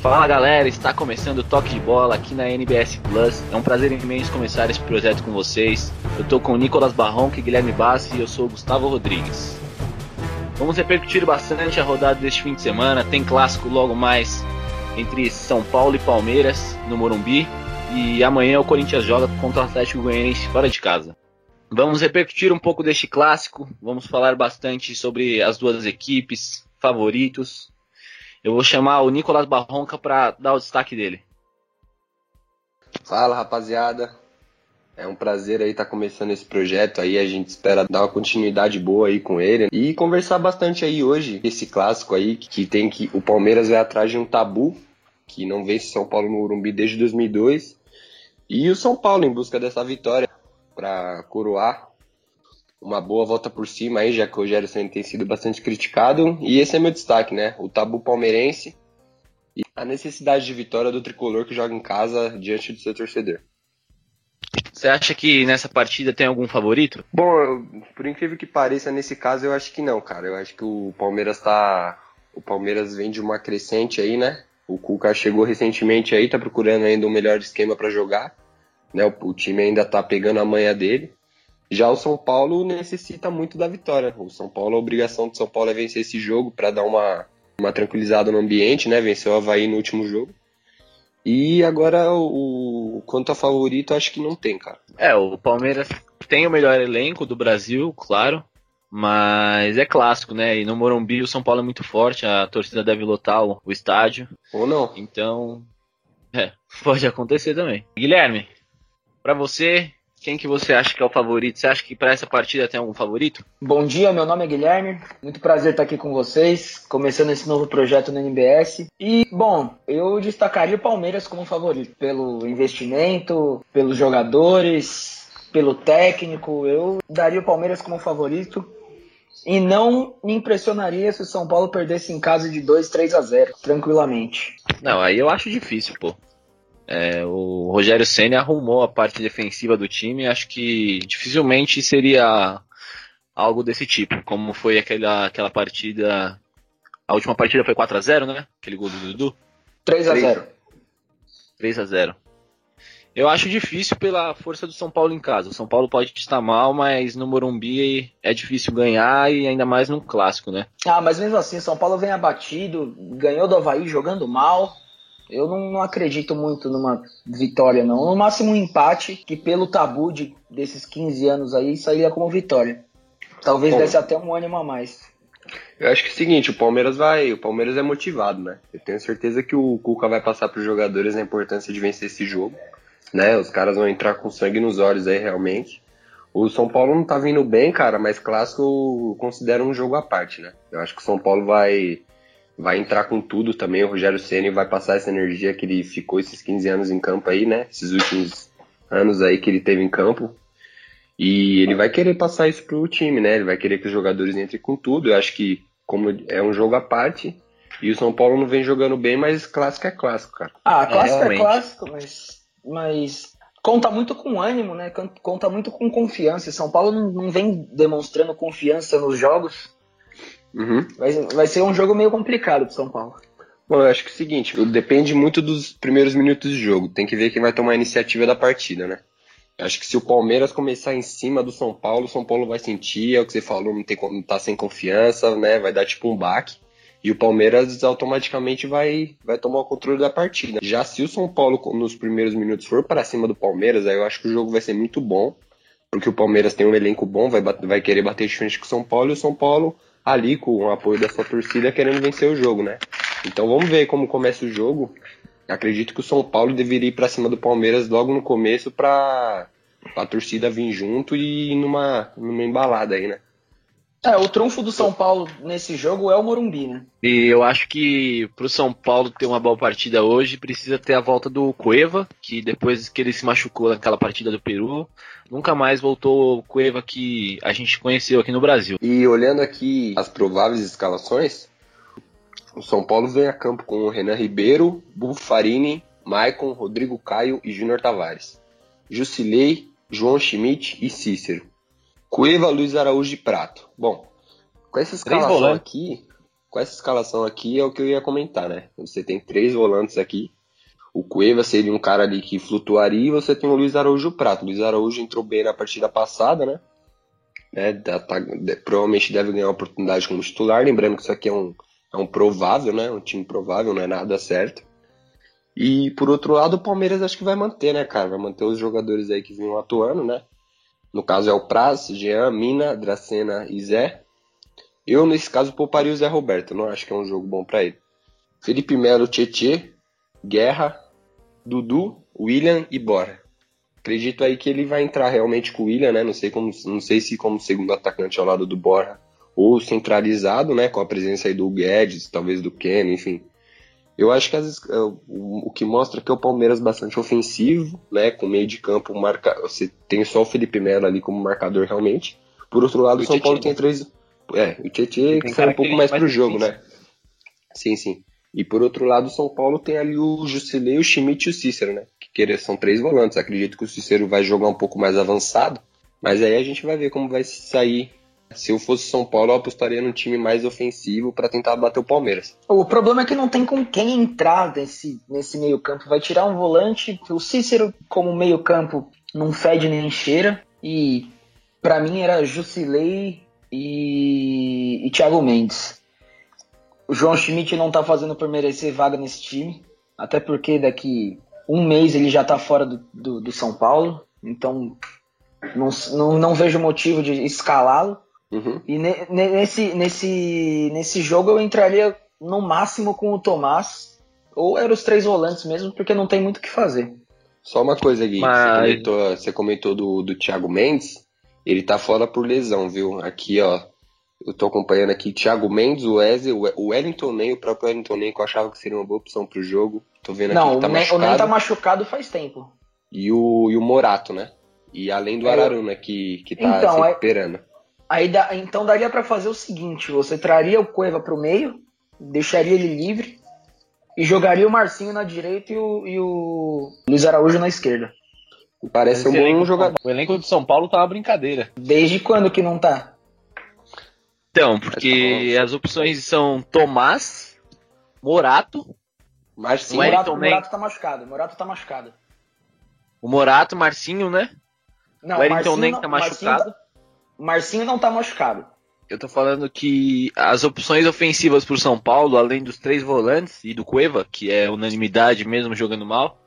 Fala galera, está começando o Toque de Bola aqui na NBS Plus. É um prazer imenso começar esse projeto com vocês. Eu estou com o Nicolas Barron, e Guilherme Bassi e eu sou o Gustavo Rodrigues. Vamos repercutir bastante a rodada deste fim de semana. Tem clássico logo mais entre São Paulo e Palmeiras no Morumbi. E amanhã o Corinthians joga contra o Atlético Goianiense fora de casa. Vamos repercutir um pouco deste clássico. Vamos falar bastante sobre as duas equipes, favoritos, eu vou chamar o Nicolas Barronca para dar o destaque dele. Fala rapaziada, é um prazer aí estar tá começando esse projeto aí, a gente espera dar uma continuidade boa aí com ele e conversar bastante aí hoje. Esse clássico aí que tem que o Palmeiras vai atrás de um tabu que não vence São Paulo no Urumbi desde 2002 e o São Paulo em busca dessa vitória para coroar uma boa volta por cima aí, já que o Rogério Senna tem sido bastante criticado. E esse é meu destaque, né? O tabu palmeirense e a necessidade de vitória do tricolor que joga em casa diante do seu torcedor. Você acha que nessa partida tem algum favorito? Bom, por incrível que pareça, nesse caso eu acho que não, cara. Eu acho que o Palmeiras tá. O Palmeiras vem de uma crescente aí, né? O Cuca chegou recentemente aí, tá procurando ainda um melhor esquema para jogar. Né? O, o, time ainda tá pegando a manha dele. Já o São Paulo necessita muito da vitória. O São Paulo, a obrigação do São Paulo é vencer esse jogo para dar uma, uma tranquilizada no ambiente, né? Venceu o Havaí no último jogo. E agora, o, quanto a favorito, acho que não tem, cara. É, o Palmeiras tem o melhor elenco do Brasil, claro. Mas é clássico, né? E no Morumbi o São Paulo é muito forte, a torcida deve lotar o, o estádio. Ou não. Então, é, pode acontecer também. Guilherme, para você, quem que você acha que é o favorito? Você acha que para essa partida tem algum favorito? Bom dia, meu nome é Guilherme. Muito prazer estar aqui com vocês, começando esse novo projeto no NBS. E, bom, eu destacaria o Palmeiras como favorito, pelo investimento, pelos jogadores, pelo técnico. Eu daria o Palmeiras como favorito. E não me impressionaria se o São Paulo perdesse em casa de 2, 3 a 0, tranquilamente. Não, aí eu acho difícil, pô. É, o Rogério Senna arrumou a parte defensiva do time, acho que dificilmente seria algo desse tipo, como foi aquela, aquela partida. A última partida foi 4 a 0 né? Aquele gol do Dudu. 3 a 0 3 a 0 Eu acho difícil pela força do São Paulo em casa. O São Paulo pode estar mal, mas no Morumbi é difícil ganhar e ainda mais num clássico, né? Ah, mas mesmo assim, São Paulo vem abatido, ganhou do Havaí jogando mal. Eu não, não, acredito muito numa vitória, não. No máximo um empate, que pelo tabu de, desses 15 anos aí, sairia como vitória. Talvez Bom, desse até um ânimo a mais. Eu acho que é o seguinte, o Palmeiras vai. O Palmeiras é motivado, né? Eu tenho certeza que o Cuca vai passar para os jogadores a importância de vencer esse jogo. Né? Os caras vão entrar com sangue nos olhos aí realmente. O São Paulo não tá vindo bem, cara, mas clássico eu considero um jogo à parte, né? Eu acho que o São Paulo vai vai entrar com tudo também. O Rogério Ceni vai passar essa energia que ele ficou esses 15 anos em campo aí, né? Esses últimos anos aí que ele teve em campo. E ele vai querer passar isso pro time, né? Ele vai querer que os jogadores entrem com tudo. Eu acho que, como é um jogo à parte, e o São Paulo não vem jogando bem, mas clássico é clássico, cara. Ah, clássico é, é clássico, mas, mas conta muito com ânimo, né? Conta muito com confiança. São Paulo não, não vem demonstrando confiança nos jogos. Uhum. Vai, vai ser um jogo meio complicado pro São Paulo. Bom, eu acho que é o seguinte, depende muito dos primeiros minutos de jogo. Tem que ver quem vai tomar a iniciativa da partida, né? Eu acho que se o Palmeiras começar em cima do São Paulo, o São Paulo vai sentir, é o que você falou, não, tem, não tá sem confiança, né? Vai dar tipo um baque. E o Palmeiras automaticamente vai, vai tomar o controle da partida. Já se o São Paulo nos primeiros minutos for para cima do Palmeiras, aí eu acho que o jogo vai ser muito bom. Porque o Palmeiras tem um elenco bom, vai, vai querer bater de frente com o São Paulo, e o São Paulo ali com o apoio da sua torcida querendo vencer o jogo, né? Então vamos ver como começa o jogo. Acredito que o São Paulo deveria ir para cima do Palmeiras logo no começo para a torcida vir junto e ir numa, numa embalada aí, né? É, o trunfo do São Paulo nesse jogo é o Morumbi, né? E eu acho que pro São Paulo ter uma boa partida hoje, precisa ter a volta do Cueva, que depois que ele se machucou naquela partida do Peru, nunca mais voltou o Cueva que a gente conheceu aqui no Brasil. E olhando aqui as prováveis escalações, o São Paulo vem a campo com o Renan Ribeiro, Bufarini, Maicon, Rodrigo Caio e Júnior Tavares. Jusilei, João Schmidt e Cícero. Cueva, Luiz Araújo de Prato. Bom, com essa escalação aqui, com essa escalação aqui é o que eu ia comentar, né? Você tem três volantes aqui. O Cueva seria um cara ali que flutuaria e você tem o Luiz Araújo Prato. O Luiz Araújo entrou bem na partida passada, né? É, tá, tá, provavelmente deve ganhar uma oportunidade como titular. Lembrando que isso aqui é um, é um provável, né? Um time provável, não é nada certo. E por outro lado, o Palmeiras acho que vai manter, né, cara? Vai manter os jogadores aí que vinham atuando, né? No caso é o Praz, Jean, Mina, Dracena e Zé. Eu, nesse caso, pouparia o Zé Roberto. Não acho que é um jogo bom para ele. Felipe Melo, Tietê, Guerra, Dudu, William e Bora. Acredito aí que ele vai entrar realmente com o William, né? Não sei, como, não sei se como segundo atacante ao lado do Bora ou centralizado, né? Com a presença aí do Guedes, talvez do Ken, enfim. Eu acho que as, é, o, que mostra que é o Palmeiras bastante ofensivo, né? Com meio de campo, marca, você tem só o Felipe Melo ali como marcador realmente. Por outro lado, o São Paulo tem três é, o Tietchan que sai um pouco mais, mais pro jogo, né? Sim, sim. E por outro lado, o São Paulo tem ali o Jusilei, o Schmidt e o Cícero, né? Que são três volantes. Acredito que o Cícero vai jogar um pouco mais avançado. Mas aí a gente vai ver como vai sair. Se eu fosse São Paulo, eu apostaria num time mais ofensivo para tentar bater o Palmeiras. O problema é que não tem com quem entrar nesse, nesse meio-campo. Vai tirar um volante, o Cícero, como meio-campo, não fede nem cheira. E para mim era Jusilei, e, e Thiago Mendes. O João Schmidt não tá fazendo por merecer vaga nesse time, até porque daqui um mês ele já tá fora do, do, do São Paulo, então não, não, não vejo motivo de escalá-lo. Uhum. E ne, nesse, nesse, nesse jogo eu entraria no máximo com o Tomás, ou eram os três volantes mesmo, porque não tem muito o que fazer. Só uma coisa, Gui, Mas... você comentou, você comentou do, do Thiago Mendes. Ele tá fora por lesão, viu? Aqui, ó. Eu tô acompanhando aqui Thiago Mendes, o Wesley, o Wellington Nem, o próprio Wellington Nem, que eu achava que seria uma boa opção pro jogo. Tô vendo Não, aqui que tá o machucado. Não, o Nem tá machucado faz tempo. E o, e o Morato, né? E além do é, Araruna, que, que tá então, se recuperando. Aí, dá, então daria para fazer o seguinte: você traria o Cueva pro meio, deixaria ele livre e jogaria o Marcinho na direita e o, e o Luiz Araújo na esquerda. Parece um bom jogador. O elenco de São Paulo tá uma brincadeira. Desde quando que não tá? Então, porque as opções são Tomás, Morato, Marcinho. Morato, Morato tá machucado. Morato tá machucado. O Morato, Marcinho, né? Não, o Wellington nem tá machucado. Marcinho, Marcinho não tá machucado. Eu tô falando que as opções ofensivas pro São Paulo, além dos três volantes e do Cueva, que é unanimidade mesmo jogando mal,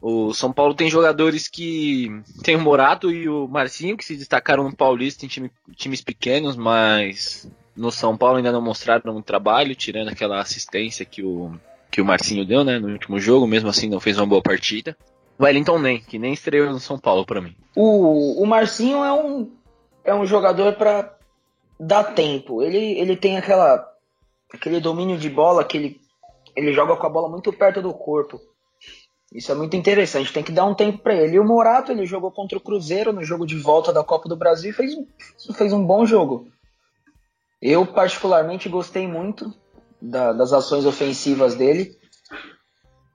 o São Paulo tem jogadores que. Tem o Morato e o Marcinho, que se destacaram no Paulista em time, times pequenos, mas no São Paulo ainda não mostraram muito trabalho, tirando aquela assistência que o, que o Marcinho deu né, no último jogo, mesmo assim não fez uma boa partida. Wellington nem, que nem estreou no São Paulo para mim. O, o Marcinho é um, é um jogador para dar tempo. Ele, ele tem aquela, aquele domínio de bola que ele, ele joga com a bola muito perto do corpo. Isso é muito interessante, tem que dar um tempo para ele. E o Morato, ele jogou contra o Cruzeiro no jogo de volta da Copa do Brasil e fez, fez um bom jogo. Eu, particularmente, gostei muito da, das ações ofensivas dele.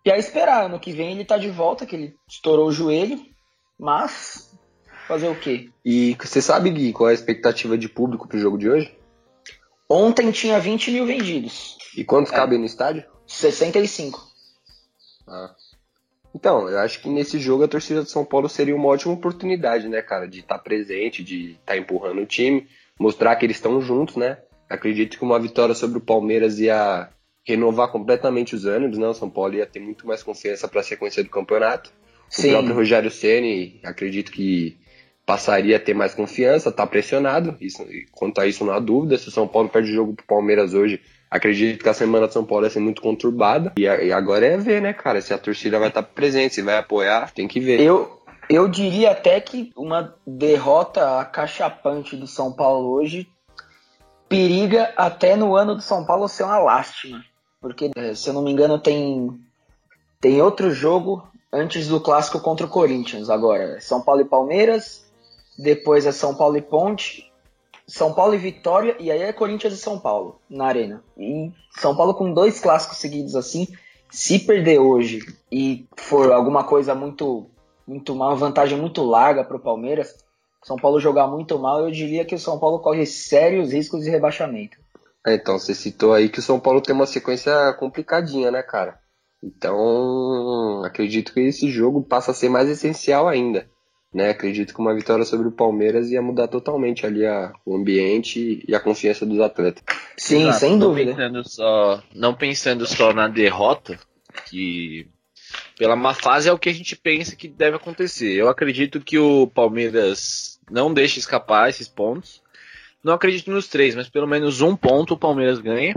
E a esperar, ano que vem ele tá de volta, que ele estourou o joelho, mas fazer o quê? E você sabe, Gui, qual é a expectativa de público pro jogo de hoje? Ontem tinha 20 mil vendidos. E quantos é. cabem no estádio? 65. Ah. Então, eu acho que nesse jogo a torcida de São Paulo seria uma ótima oportunidade, né, cara, de estar tá presente, de estar tá empurrando o time, mostrar que eles estão juntos, né? Acredito que uma vitória sobre o Palmeiras ia renovar completamente os ânimos, né? O São Paulo ia ter muito mais confiança para a sequência do campeonato. Sim. O próprio Rogério Ceni, acredito que passaria a ter mais confiança, tá pressionado. Isso, quanto a isso, não há dúvida. Se o São Paulo perde o jogo pro Palmeiras hoje, Acredito que a semana de São Paulo vai ser muito conturbada. E, agora é ver, né, cara? Se a torcida vai estar presente, se vai apoiar, tem que ver. Eu, eu diria até que uma derrota acachapante do São Paulo hoje periga até no ano do São Paulo ser uma lástima. Porque, eh, se eu não me engano, tem, tem outro jogo antes do clássico contra o Corinthians. Agora, São Paulo e Palmeiras, depois é São Paulo e Ponte, são Paulo e Vitória, e aí é Corinthians e São Paulo na Arena. E São Paulo com dois clássicos seguidos assim, se perder hoje e for alguma coisa muito, muito uma vantagem muito larga para o Palmeiras, São Paulo jogar muito mal, eu diria que o São Paulo corre sérios riscos de rebaixamento. É, então, você citou aí que o São Paulo tem uma sequência complicadinha, né, cara? Então, acredito que esse jogo passa a ser mais essencial ainda. Né? Acredito que uma vitória sobre o Palmeiras ia mudar totalmente ali a, o ambiente e a confiança dos atletas. Sim, Exato. sem dúvida. Não pensando, só, não pensando só na derrota, que pela má fase é o que a gente pensa que deve acontecer. Eu acredito que o Palmeiras não deixe escapar esses pontos. Não acredito nos três, mas pelo menos um ponto o Palmeiras ganha.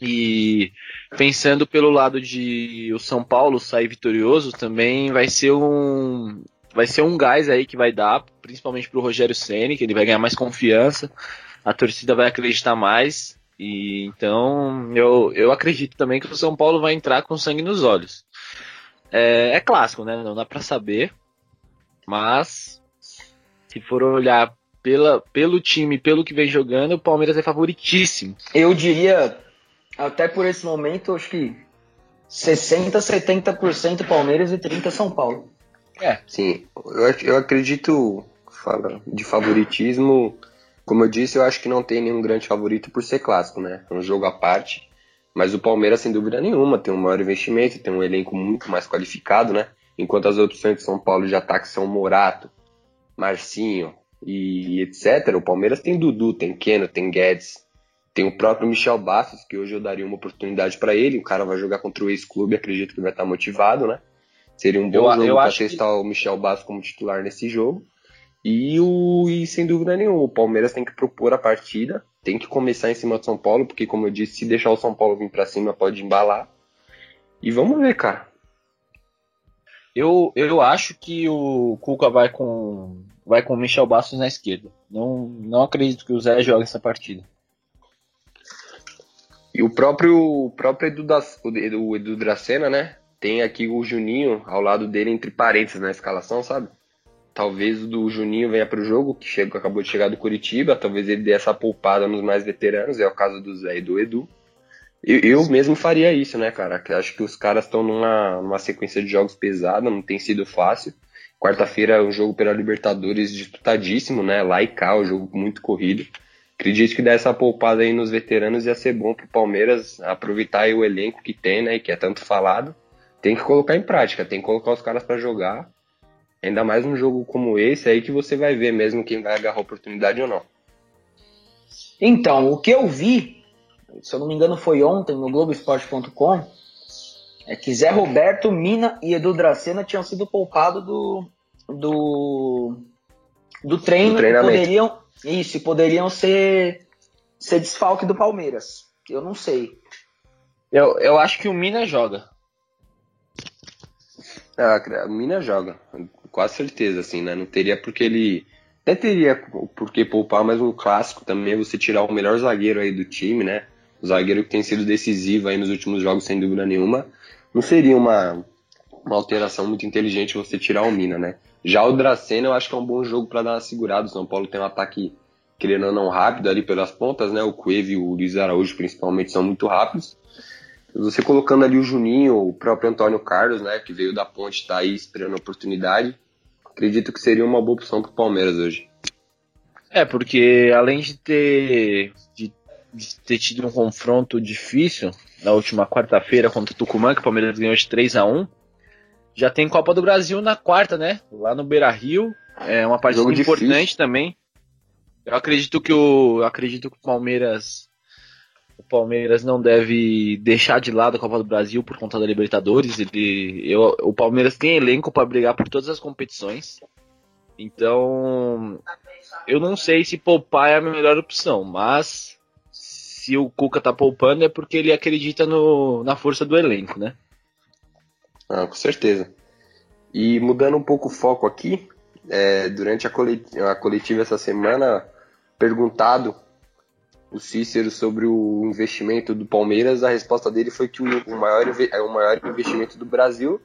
E pensando pelo lado de o São Paulo sair vitorioso, também vai ser um vai ser um gás aí que vai dar, principalmente pro Rogério Ceni, que ele vai ganhar mais confiança, a torcida vai acreditar mais. E então eu, eu acredito também que o São Paulo vai entrar com sangue nos olhos. É, é clássico, né? Não dá para saber. Mas se for olhar pela, pelo time, pelo que vem jogando, o Palmeiras é favoritíssimo. Eu diria até por esse momento, acho que 60, 70% Palmeiras e 30% São Paulo. É. Sim, eu, eu acredito, fala de favoritismo, como eu disse, eu acho que não tem nenhum grande favorito por ser clássico, né? É um jogo à parte. Mas o Palmeiras, sem dúvida nenhuma, tem um maior investimento, tem um elenco muito mais qualificado, né? Enquanto as opções de São Paulo de ataque são Morato, Marcinho e etc. O Palmeiras tem Dudu, tem Keno, tem Guedes, tem o próprio Michel Bastos, que hoje eu daria uma oportunidade para ele. O cara vai jogar contra o ex-clube, acredito que vai estar motivado, né? Seria um bom eu, jogo para testar que... o Michel Bastos como titular nesse jogo. E, o, e sem dúvida nenhuma, o Palmeiras tem que propor a partida, tem que começar em cima do São Paulo, porque como eu disse, se deixar o São Paulo vir para cima pode embalar. E vamos ver, cara. Eu, eu acho que o Cuca vai com vai com o Michel Bastos na esquerda. Não, não acredito que o Zé jogue essa partida. E o próprio, o próprio Edu, da, o Edu Dracena, né? Tem aqui o Juninho ao lado dele, entre parênteses, na escalação, sabe? Talvez o do Juninho venha para o jogo, que chegou, acabou de chegar do Curitiba. Talvez ele dê essa poupada nos mais veteranos, é o caso do Zé e do Edu. Eu, eu mesmo faria isso, né, cara? Acho que os caras estão numa, numa sequência de jogos pesada, não tem sido fácil. Quarta-feira é um jogo pela Libertadores disputadíssimo, né? Lá e cá, um jogo muito corrido. Acredito que dessa poupada aí nos veteranos ia ser bom pro Palmeiras aproveitar o elenco que tem, né? Que é tanto falado. Tem que colocar em prática, tem que colocar os caras para jogar. Ainda mais um jogo como esse aí que você vai ver mesmo quem vai agarrar a oportunidade ou não. Então, o que eu vi, se eu não me engano foi ontem no Globoesporte.com, é que Zé Roberto, Mina e Edu Dracena tinham sido poupados do, do, do treino do e poderiam isso, poderiam ser, ser desfalque do Palmeiras. Eu não sei. Eu, eu acho que o Mina joga. Ah, o Mina joga, quase certeza, assim, né? Não teria porque ele. Até teria por que poupar, mas um clássico também é você tirar o melhor zagueiro aí do time, né? O zagueiro que tem sido decisivo aí nos últimos jogos, sem dúvida nenhuma. Não seria uma, uma alteração muito inteligente você tirar o Mina, né? Já o Dracena eu acho que é um bom jogo para dar uma segurada. O São Paulo tem um ataque, querendo ou não, rápido ali pelas pontas, né? O Cueve e o Luiz Araújo, principalmente, são muito rápidos. Você colocando ali o Juninho, o próprio Antônio Carlos, né? Que veio da ponte, tá aí esperando a oportunidade. Acredito que seria uma boa opção pro Palmeiras hoje. É, porque além de ter, de, de ter tido um confronto difícil na última quarta-feira contra o Tucumã, que o Palmeiras ganhou de 3 a 1 já tem Copa do Brasil na quarta, né? Lá no Beira Rio. É uma partida importante difícil. também. Eu acredito que o. acredito que o Palmeiras. O Palmeiras não deve deixar de lado a Copa do Brasil por conta da Libertadores. Ele, eu, o Palmeiras tem elenco para brigar por todas as competições. Então, eu não sei se poupar é a melhor opção, mas se o Cuca tá poupando é porque ele acredita no, na força do elenco, né? Ah, com certeza. E mudando um pouco o foco aqui, é, durante a coletiva, a coletiva essa semana, perguntado o Cícero sobre o investimento do Palmeiras, a resposta dele foi que o, maior, é o maior investimento do Brasil,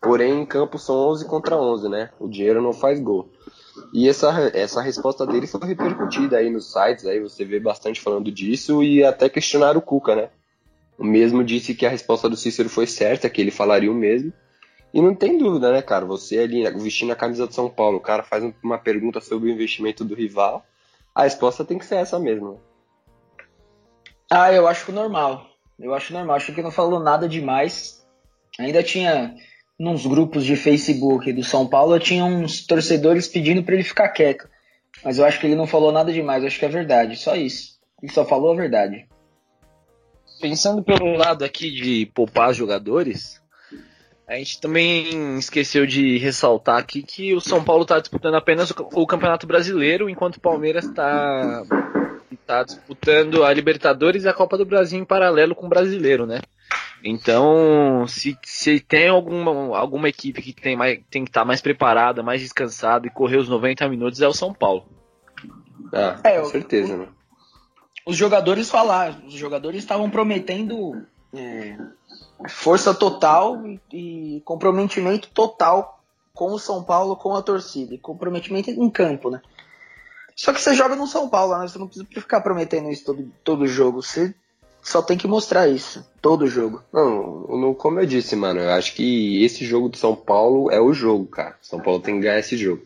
porém em campo são 11 contra 11, né? O dinheiro não faz gol. E essa, essa resposta dele foi repercutida aí nos sites, aí você vê bastante falando disso e até questionar o Cuca, né? O mesmo disse que a resposta do Cícero foi certa, que ele falaria o mesmo. E não tem dúvida, né, cara? Você ali vestindo a camisa de São Paulo, o cara faz uma pergunta sobre o investimento do rival, a resposta tem que ser essa mesmo. Ah, eu acho normal. Eu acho normal. Acho que não falou nada demais. Ainda tinha nos grupos de Facebook do São Paulo, tinha uns torcedores pedindo para ele ficar quieto. Mas eu acho que ele não falou nada demais. Eu acho que é verdade. Só isso. Ele só falou a verdade. Pensando pelo lado aqui de poupar jogadores, a gente também esqueceu de ressaltar aqui que o São Paulo está disputando apenas o Campeonato Brasileiro, enquanto o Palmeiras está tá disputando a Libertadores e a Copa do Brasil em paralelo com o Brasileiro, né? Então, se, se tem alguma, alguma equipe que tem, mais, tem que estar tá mais preparada, mais descansada e correr os 90 minutos, é o São Paulo. Ah, é, com certeza, né? Os jogadores falaram, os jogadores estavam prometendo é, força total e comprometimento total com o São Paulo, com a torcida, e comprometimento em campo, né? Só que você joga no São Paulo, né? Você não precisa ficar prometendo isso todo, todo jogo. Você só tem que mostrar isso, todo jogo. Não, como eu disse, mano, eu acho que esse jogo do São Paulo é o jogo, cara. São Paulo tem que ganhar esse jogo.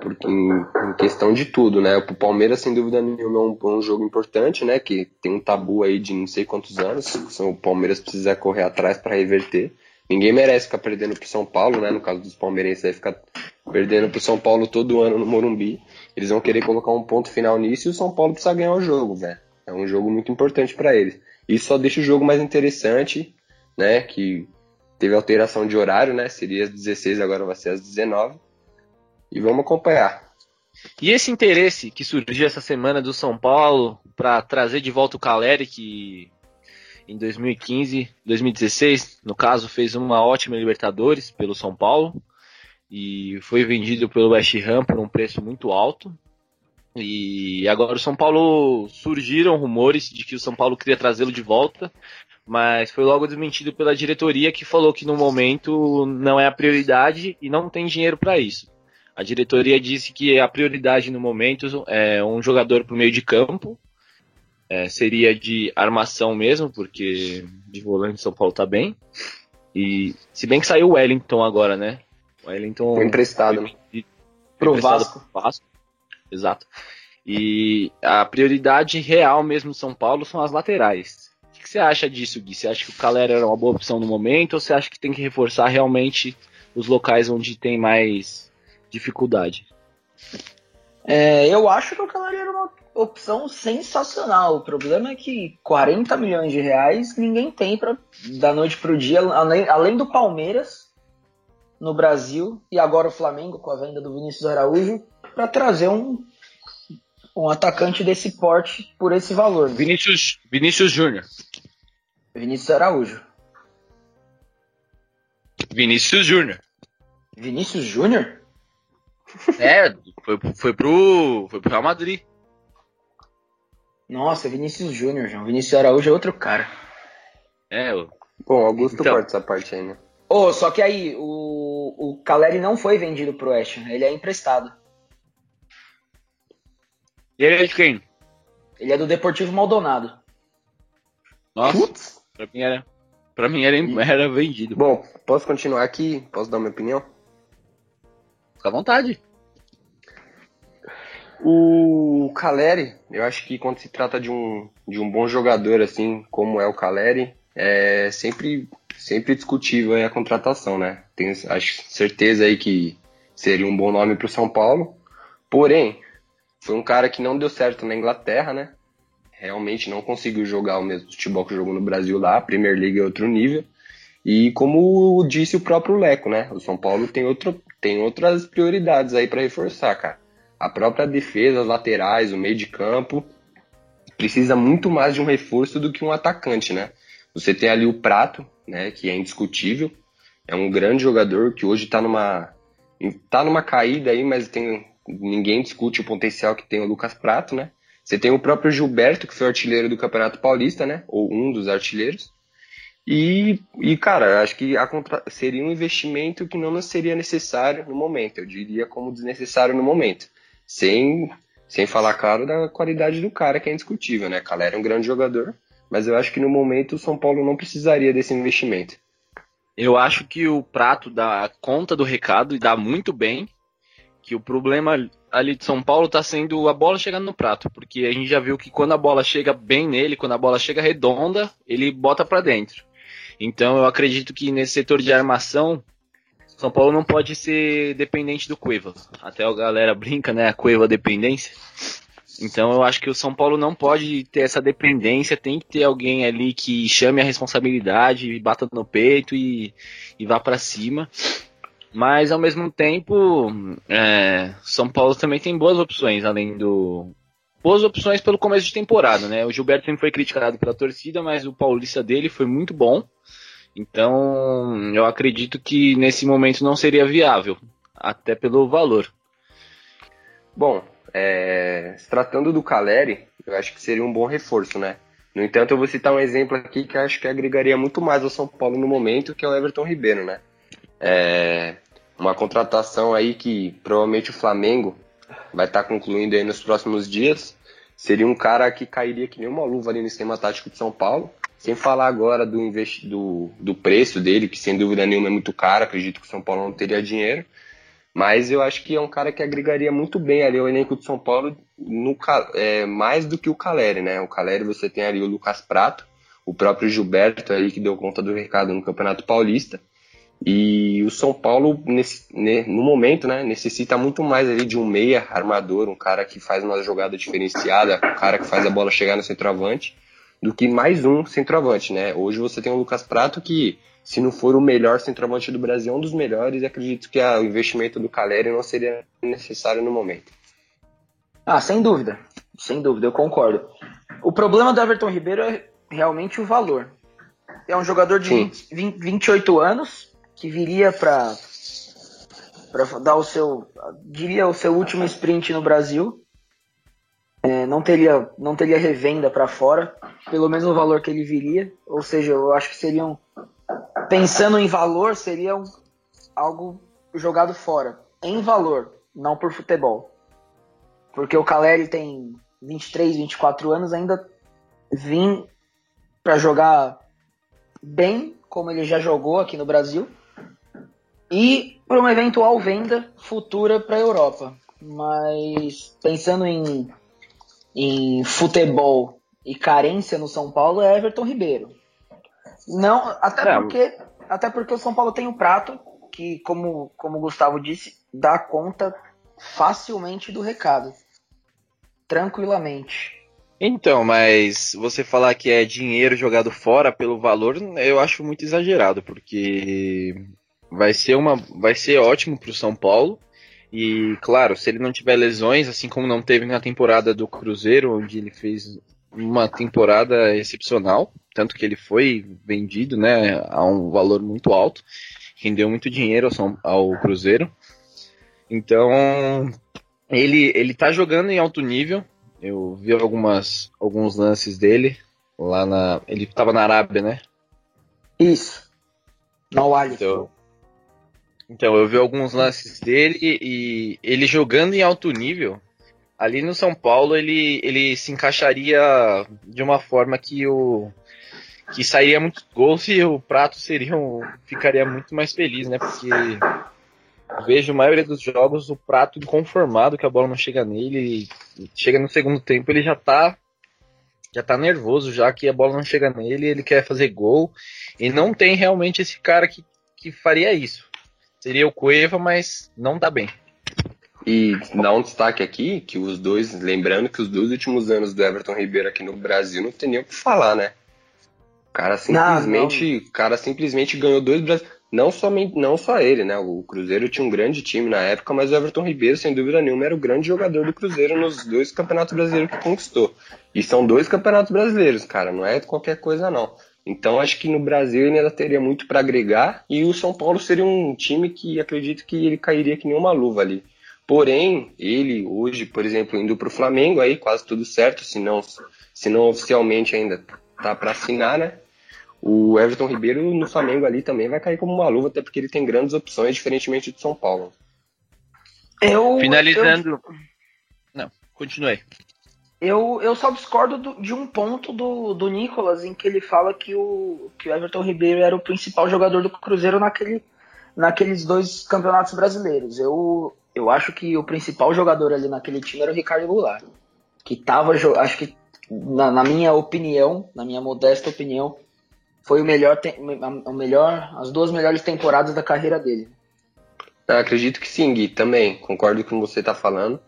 Porque em, em questão de tudo, né? O Palmeiras, sem dúvida nenhuma, é um, um, jogo importante, né? Que tem um tabu aí de não sei quantos anos. O Palmeiras precisa correr atrás para reverter. Ninguém merece ficar perdendo pro São Paulo, né? No caso dos palmeirenses, aí ficar perdendo pro São Paulo todo ano no Morumbi. Eles vão querer colocar um ponto final nisso e o São Paulo precisa ganhar o jogo, velho. É um jogo muito importante para eles. Isso só deixa o jogo mais interessante, né? Que teve alteração de horário, né? Seria às 16, agora vai ser às 19 e vamos acompanhar. E esse interesse que surgiu essa semana do São Paulo para trazer de volta o Caleri, que em 2015, 2016, no caso, fez uma ótima Libertadores pelo São Paulo e foi vendido pelo West Ham por um preço muito alto. E agora o São Paulo surgiram rumores de que o São Paulo queria trazê-lo de volta, mas foi logo desmentido pela diretoria que falou que no momento não é a prioridade e não tem dinheiro para isso. A diretoria disse que a prioridade no momento é um jogador para o meio de campo. É, seria de armação mesmo, porque de volante São Paulo tá bem. E se bem que saiu o Wellington agora, né? O Wellington foi emprestado, foi, né? pro Vasco. Pro Vasco. Exato. E a prioridade real mesmo do São Paulo são as laterais. O que você acha disso, Gui? Você acha que o Calera era uma boa opção no momento ou você acha que tem que reforçar realmente os locais onde tem mais dificuldade. É, eu acho que o Caleri era uma opção sensacional. O problema é que 40 milhões de reais ninguém tem para da noite para o dia, além, além do Palmeiras no Brasil e agora o Flamengo com a venda do Vinícius Araújo para trazer um, um atacante desse porte por esse valor. Vinícius, Vinícius Júnior. Vinícius Araújo. Vinícius Júnior. Vinícius Júnior? É, foi, foi, pro, foi pro Real Madrid. Nossa, Vinícius Júnior, João. Vinícius Araújo é outro cara. É, eu... Bom, Augusto então... corta essa parte aí, né? Oh, só que aí, o, o Caleri não foi vendido pro West Ham, ele é emprestado. E ele é de quem? Ele é do Deportivo Maldonado. Nossa, Putz. pra mim era, pra mim era, era vendido. Bom, posso continuar aqui? Posso dar minha opinião? Fica à vontade. O Caleri, eu acho que quando se trata de um, de um bom jogador, assim como é o Caleri, é sempre, sempre discutível a contratação, né? Tenho acho certeza aí que seria um bom nome para o São Paulo. Porém, foi um cara que não deu certo na Inglaterra, né? Realmente não conseguiu jogar o mesmo futebol que jogou no Brasil lá. A Premier League é outro nível. E como disse o próprio Leco, né? O São Paulo tem, outro, tem outras prioridades aí para reforçar, cara. A própria defesa, as laterais, o meio de campo, precisa muito mais de um reforço do que um atacante, né? Você tem ali o Prato, né, que é indiscutível, é um grande jogador que hoje está numa tá numa caída aí, mas tem ninguém discute o potencial que tem o Lucas Prato, né? Você tem o próprio Gilberto, que foi artilheiro do Campeonato Paulista, né? Ou um dos artilheiros. E, e cara, acho que contra... seria um investimento que não seria necessário no momento. Eu diria como desnecessário no momento. Sem, sem falar, claro, da qualidade do cara, que é indiscutível, né? Calera é um grande jogador, mas eu acho que no momento o São Paulo não precisaria desse investimento. Eu acho que o Prato dá conta do recado e dá muito bem. que o problema ali de São Paulo tá sendo a bola chegando no prato, porque a gente já viu que quando a bola chega bem nele, quando a bola chega redonda, ele bota para dentro. Então eu acredito que nesse setor de armação, São Paulo não pode ser dependente do Cueva. Até a galera brinca, né, a Cueva dependência. Então eu acho que o São Paulo não pode ter essa dependência, tem que ter alguém ali que chame a responsabilidade, bata no peito e, e vá para cima. Mas ao mesmo tempo, é, São Paulo também tem boas opções, além do. Boas opções pelo começo de temporada, né? O Gilberto sempre foi criticado pela torcida, mas o paulista dele foi muito bom. Então, eu acredito que nesse momento não seria viável, até pelo valor. Bom, é, se tratando do Caleri, eu acho que seria um bom reforço, né? No entanto, eu vou citar um exemplo aqui que acho que agregaria muito mais ao São Paulo no momento, que é o Everton Ribeiro, né? É, uma contratação aí que provavelmente o Flamengo vai estar tá concluindo aí nos próximos dias. Seria um cara que cairia que nem uma luva ali no esquema tático de São Paulo. Sem falar agora do, do, do preço dele, que sem dúvida nenhuma é muito caro, acredito que o São Paulo não teria dinheiro. Mas eu acho que é um cara que agregaria muito bem ali ao elenco de São Paulo, no, é, mais do que o Caleri, né? O Caleri você tem ali o Lucas Prato, o próprio Gilberto aí que deu conta do recado no Campeonato Paulista. E o São Paulo, nesse, né, no momento, né, necessita muito mais ali de um meia armador, um cara que faz uma jogada diferenciada, um cara que faz a bola chegar no centroavante, do que mais um centroavante, né? Hoje você tem o Lucas Prato que, se não for o melhor centroavante do Brasil, é um dos melhores, e acredito que o investimento do Caleri não seria necessário no momento. Ah, sem dúvida. Sem dúvida, eu concordo. O problema do Everton Ribeiro é realmente o valor. É um jogador de 20, 20, 28 anos, que viria para para dar o seu, diria o seu último sprint no Brasil. É, não teria não teria revenda para fora, pelo menos o valor que ele viria. Ou seja, eu acho que seriam pensando em valor, seria um, algo jogado fora, em valor, não por futebol. Porque o Caleri tem 23, 24 anos, ainda vim para jogar bem, como ele já jogou aqui no Brasil e para uma eventual venda futura para a Europa. Mas pensando em, em futebol e carência no São Paulo é Everton Ribeiro. Não, até porque até porque o São Paulo tem um prato que, como, como o Gustavo disse, dá conta facilmente do recado. Tranquilamente. Então, mas você falar que é dinheiro jogado fora pelo valor, eu acho muito exagerado, porque vai ser uma vai ser ótimo para o São Paulo. E claro, se ele não tiver lesões, assim como não teve na temporada do Cruzeiro, onde ele fez uma temporada excepcional, tanto que ele foi vendido, né, a um valor muito alto, rendeu muito dinheiro ao, São, ao Cruzeiro. Então, ele ele tá jogando em alto nível. Eu vi algumas alguns lances dele lá na, ele estava na Arábia, né? Isso. No Al então, então, eu vi alguns lances dele e ele jogando em alto nível. Ali no São Paulo, ele, ele se encaixaria de uma forma que o que sairia muitos gols e o Prato seria um, ficaria muito mais feliz, né? Porque vejo a maioria dos jogos o Prato inconformado que a bola não chega nele. chega no segundo tempo, ele já tá já tá nervoso já que a bola não chega nele, ele quer fazer gol. E não tem realmente esse cara que, que faria isso seria o Cueva, mas não tá bem. E dá um destaque aqui que os dois, lembrando que os dois últimos anos do Everton Ribeiro aqui no Brasil não tem nem o que falar, né? O cara simplesmente, não, não. cara simplesmente ganhou dois brasileiros. Não, somente, não só ele, né? O Cruzeiro tinha um grande time na época, mas o Everton Ribeiro, sem dúvida nenhuma, era o grande jogador do Cruzeiro nos dois campeonatos brasileiros que conquistou. E são dois campeonatos brasileiros, cara, não é qualquer coisa não. Então acho que no Brasil ele ainda teria muito para agregar e o São Paulo seria um time que acredito que ele cairia que nem uma luva ali. Porém, ele hoje, por exemplo, indo para o Flamengo, aí quase tudo certo, se não, se não oficialmente ainda tá para assinar, né? O Everton Ribeiro no Flamengo ali também vai cair como uma luva, até porque ele tem grandes opções, diferentemente do São Paulo. Eu, Finalizando. Eu... Não, continue. Eu, eu só discordo do, de um ponto do, do Nicolas, em que ele fala que o, que o Everton Ribeiro era o principal jogador do Cruzeiro naquele, naqueles dois campeonatos brasileiros. Eu, eu acho que o principal jogador ali naquele time era o Ricardo Goulart. Que tava, acho que, na, na minha opinião, na minha modesta opinião, foi o melhor, o melhor, as duas melhores temporadas da carreira dele. Acredito que sim, Gui, também. Concordo com o que você está falando.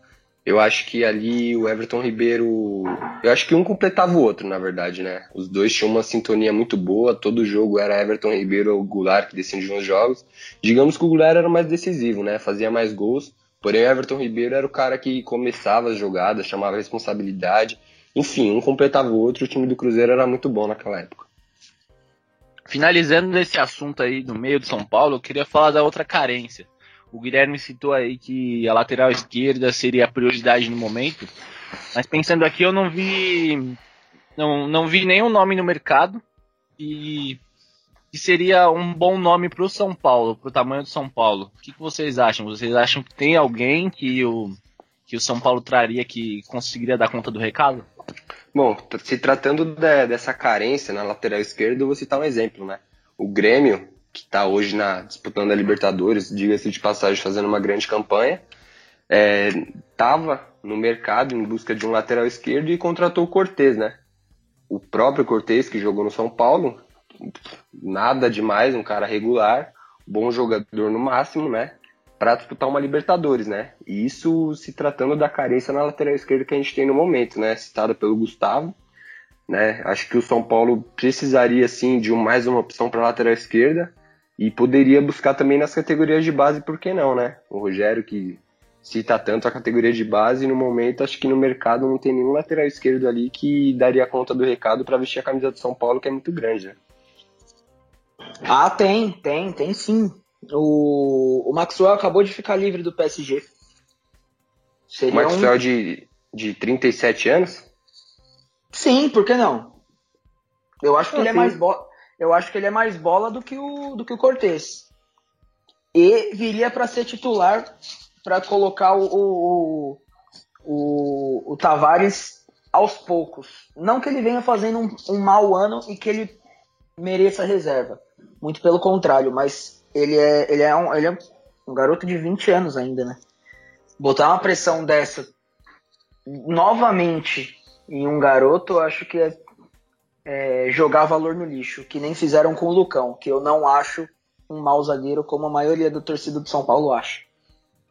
Eu acho que ali o Everton Ribeiro. Eu acho que um completava o outro, na verdade, né? Os dois tinham uma sintonia muito boa, todo jogo era Everton Ribeiro ou Goulart que decidiam os jogos. Digamos que o Goulart era mais decisivo, né? Fazia mais gols. Porém, o Everton Ribeiro era o cara que começava as jogadas, chamava a responsabilidade. Enfim, um completava o outro, o time do Cruzeiro era muito bom naquela época. Finalizando esse assunto aí do meio de São Paulo, eu queria falar da outra carência. O Guilherme citou aí que a lateral esquerda seria a prioridade no momento, mas pensando aqui eu não vi não, não vi nenhum nome no mercado e que seria um bom nome para o São Paulo, para o tamanho do São Paulo. O que, que, vocês acham? Vocês acham que tem alguém que o, que o São Paulo traria que conseguiria dar conta do recado? Bom, se tratando de, dessa carência na lateral esquerda, vou citar um exemplo, né? O Grêmio, que está hoje na, disputando a Libertadores, diga-se de passagem, fazendo uma grande campanha, estava é, no mercado em busca de um lateral esquerdo e contratou o Cortez, né? O próprio Cortez, que jogou no São Paulo, nada demais, um cara regular, bom jogador no máximo, né? para disputar uma Libertadores, né? E isso se tratando da carência na lateral esquerda que a gente tem no momento, né? Citada pelo Gustavo, né? Acho que o São Paulo precisaria sim de mais uma opção para lateral esquerda e poderia buscar também nas categorias de base, por que não, né? O Rogério que cita tanto a categoria de base no momento acho que no mercado não tem nenhum lateral esquerdo ali que daria conta do recado para vestir a camisa do São Paulo que é muito grande, né? Ah, tem, tem, tem sim. O, o Maxwell acabou de ficar livre do PSG. Seria o Maxwell um... de, de 37 anos? Sim, por que não? Eu acho que ele é mais bola. Eu acho que ele é mais bola do que o do que o Cortez. E viria para ser titular para colocar o, o, o, o, Tavares aos poucos. Não que ele venha fazendo um, um mau ano e que ele mereça reserva. Muito pelo contrário, mas ele é, ele é, um, ele é um garoto de 20 anos ainda, né? Botar uma pressão dessa novamente em um garoto, eu acho que é, é jogar valor no lixo, que nem fizeram com o Lucão, que eu não acho um mau zagueiro como a maioria do torcida do São Paulo acha.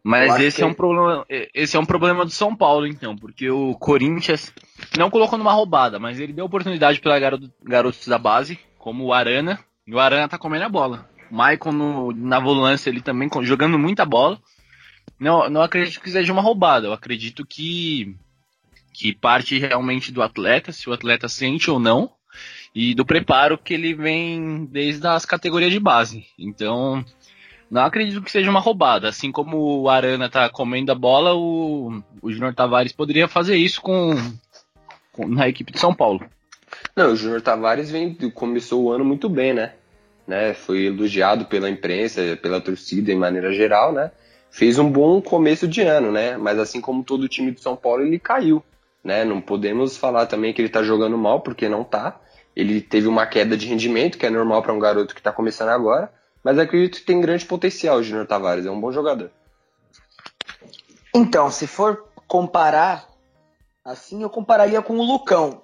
Mas esse é um problema, esse é um problema do São Paulo, então, porque o Corinthians não colocou numa roubada, mas ele deu oportunidade para garoto, garotos da base, como o Arana, e o Arana tá comendo a bola. Maicon no, na volância ele também jogando muita bola. Não, não acredito que seja uma roubada. Eu acredito que, que parte realmente do atleta, se o atleta sente ou não, e do preparo que ele vem desde as categorias de base. Então, não acredito que seja uma roubada. Assim como o Arana tá comendo a bola, o, o Júnior Tavares poderia fazer isso com, com, na equipe de São Paulo. Não, o Júnior Tavares vem, começou o ano muito bem, né? né? Foi elogiado pela imprensa, pela torcida em maneira geral, né? Fez um bom começo de ano, né? Mas assim como todo o time do São Paulo, ele caiu, né? Não podemos falar também que ele tá jogando mal, porque não tá. Ele teve uma queda de rendimento, que é normal para um garoto que tá começando agora, mas acredito que tem grande potencial o Júnior Tavares, é um bom jogador. Então, se for comparar, assim, eu compararia com o Lucão,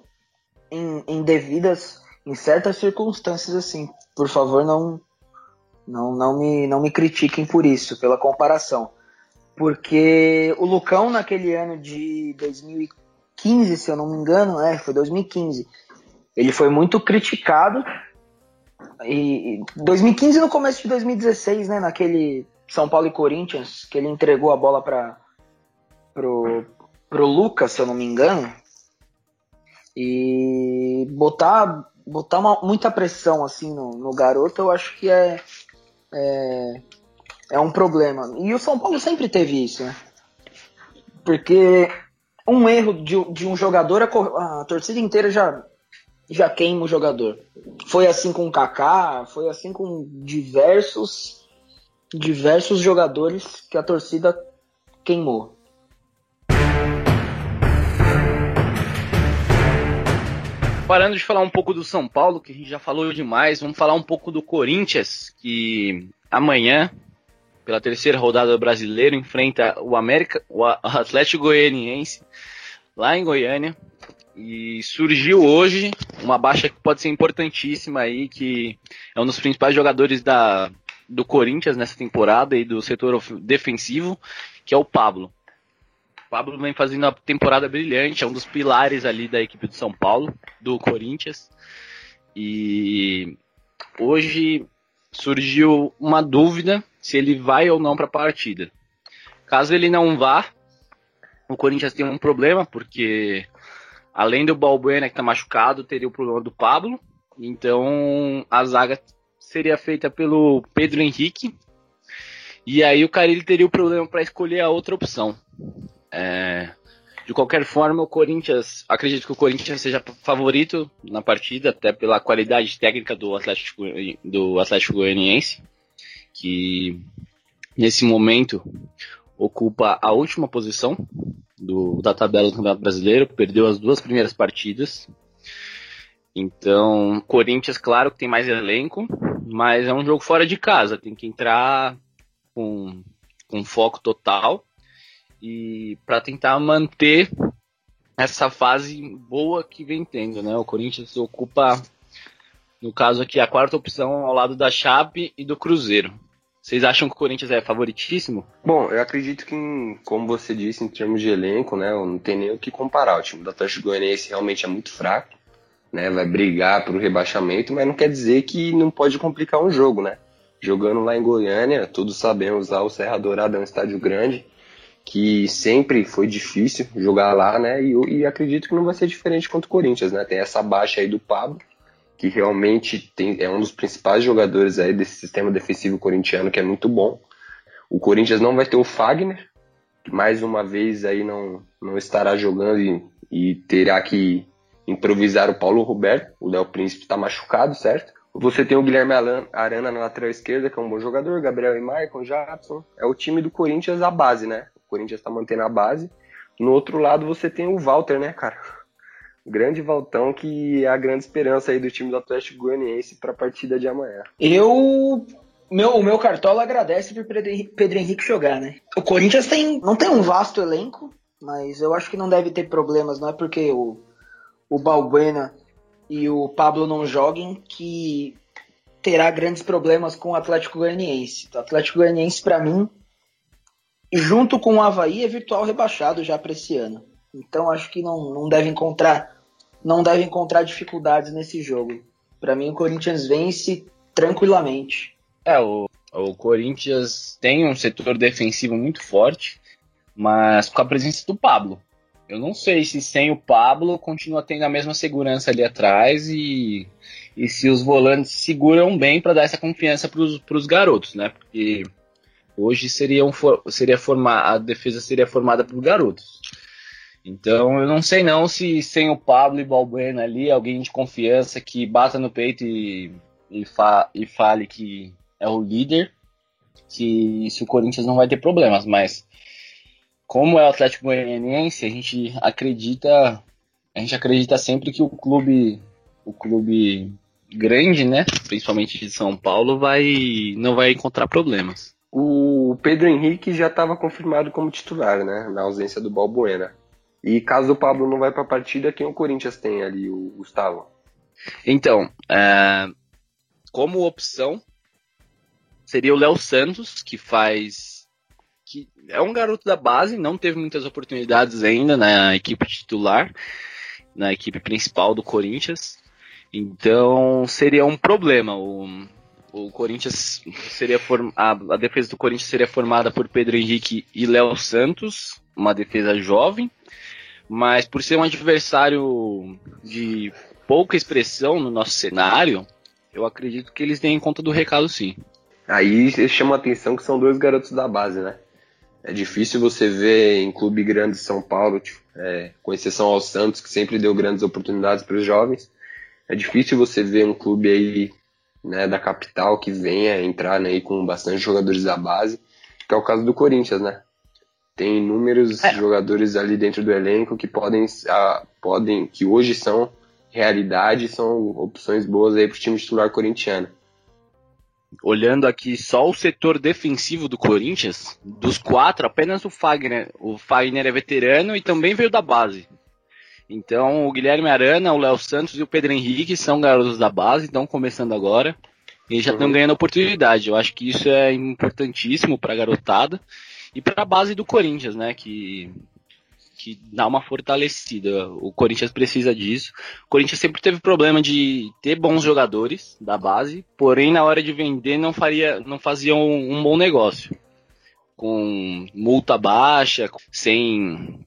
em, em devidas, em certas circunstâncias, assim por favor, não, não, não, me, não me critiquem por isso, pela comparação. Porque o Lucão, naquele ano de 2015, se eu não me engano, é, foi 2015, ele foi muito criticado. E 2015 no começo de 2016, né, naquele São Paulo e Corinthians, que ele entregou a bola para pro, pro Lucas, se eu não me engano. E botar botar uma, muita pressão assim no, no, garoto, eu acho que é, é, é um problema. E o São Paulo sempre teve isso, né? Porque um erro de, de um jogador, a, a, torcida inteira já, já queima o jogador. Foi assim com o Kaká, foi assim com diversos diversos jogadores que a torcida queimou. Parando de falar um pouco do São Paulo, que a gente já falou demais, vamos falar um pouco do Corinthians, que amanhã pela terceira rodada do Brasileiro, enfrenta o América, o Atlético Goianiense lá em Goiânia. E surgiu hoje uma baixa que pode ser importantíssima aí, que é um dos principais jogadores da, do Corinthians nessa temporada e do setor defensivo, que é o Pablo. O Pablo vem fazendo uma temporada brilhante, é um dos pilares ali da equipe do São Paulo, do Corinthians. E hoje surgiu uma dúvida se ele vai ou não para a partida. Caso ele não vá, o Corinthians tem um problema, porque além do Balbuena que está machucado, teria o problema do Pablo. Então a zaga seria feita pelo Pedro Henrique. E aí o Carilli teria o problema para escolher a outra opção. É, de qualquer forma, o Corinthians, acredito que o Corinthians seja favorito na partida, até pela qualidade técnica do Atlético, do Atlético Goianiense, que nesse momento ocupa a última posição do, da tabela do Campeonato Brasileiro, perdeu as duas primeiras partidas. Então, Corinthians, claro que tem mais elenco, mas é um jogo fora de casa, tem que entrar com, com foco total e para tentar manter essa fase boa que vem tendo, né? O Corinthians ocupa, no caso aqui, a quarta opção ao lado da Chape e do Cruzeiro. Vocês acham que o Corinthians é favoritíssimo? Bom, eu acredito que, como você disse, em termos de elenco, né, não tem nem o que comparar. O time do Atlético Goianiense realmente é muito fraco, né, vai brigar para o rebaixamento, mas não quer dizer que não pode complicar um jogo, né? Jogando lá em Goiânia, todos sabemos lá o Serra Dourada é um estádio grande, que sempre foi difícil jogar lá, né? E, e acredito que não vai ser diferente contra o Corinthians, né? Tem essa baixa aí do Pablo, que realmente tem, é um dos principais jogadores aí desse sistema defensivo corintiano, que é muito bom. O Corinthians não vai ter o Fagner, que mais uma vez aí não, não estará jogando e, e terá que improvisar o Paulo Roberto. O Léo Príncipe está machucado, certo? Você tem o Guilherme Arana na lateral esquerda, que é um bom jogador, Gabriel e Maicon, Jadson. É o time do Corinthians a base, né? O Corinthians está mantendo a base. No outro lado você tem o Walter, né, cara? Grande Valtão, que é a grande esperança aí do time do Atlético Goianiense para a partida de amanhã. Eu meu, o meu cartola agradece por Pedro Henrique jogar, né? O Corinthians tem, não tem um vasto elenco, mas eu acho que não deve ter problemas, não é porque o, o Balbuena e o Pablo não joguem que terá grandes problemas com o Atlético Goianiense. O Atlético Goianiense, para mim, junto com o Havaí, é virtual rebaixado já para esse ano. Então acho que não, não deve encontrar não deve encontrar dificuldades nesse jogo. Para mim o Corinthians vence tranquilamente. É, o, o Corinthians tem um setor defensivo muito forte, mas com a presença do Pablo. Eu não sei se sem o Pablo continua tendo a mesma segurança ali atrás e, e se os volantes seguram bem para dar essa confiança para os garotos, né? Porque hoje seria, um, seria formar, a defesa seria formada por garotos. Então eu não sei não se sem o Pablo e Balbuena ali, alguém de confiança que bata no peito e, e, fa, e fale que é o líder, se o Corinthians não vai ter problemas, mas como é o Atlético Goianiense, a gente acredita, a gente acredita sempre que o clube, o clube grande, né, principalmente de São Paulo, vai não vai encontrar problemas. O Pedro Henrique já estava confirmado como titular, né, na ausência do Balbuena. E caso o Pablo não vai para a partida, quem o Corinthians tem ali, o Gustavo? Então, é, como opção, seria o Léo Santos, que faz. que é um garoto da base, não teve muitas oportunidades ainda na equipe titular, na equipe principal do Corinthians. Então seria um problema. O, o Corinthians seria form, a, a defesa do Corinthians seria formada por Pedro Henrique e Léo Santos, uma defesa jovem mas por ser um adversário de pouca expressão no nosso cenário, eu acredito que eles deem conta do recado sim. Aí chama a atenção que são dois garotos da base, né? É difícil você ver em clube grande de São Paulo, tipo, é, com exceção ao Santos, que sempre deu grandes oportunidades para os jovens. É difícil você ver um clube aí né, da capital que venha entrar né, com bastante jogadores da base, que é o caso do Corinthians, né? Tem inúmeros é. jogadores ali dentro do elenco que podem, ah, podem, que hoje são realidade, são opções boas aí para o time titular corintiano. olhando aqui só o setor defensivo do Corinthians, dos quatro, apenas o Fagner. O Fagner é veterano e também veio da base. Então, o Guilherme Arana, o Léo Santos e o Pedro Henrique são garotos da base, estão começando agora. E já estão uhum. ganhando oportunidade. Eu acho que isso é importantíssimo para a garotada e para a base do Corinthians, né? Que que dá uma fortalecida. O Corinthians precisa disso. O Corinthians sempre teve problema de ter bons jogadores da base, porém na hora de vender não faria, não fazia um, um bom negócio. Com multa baixa, sem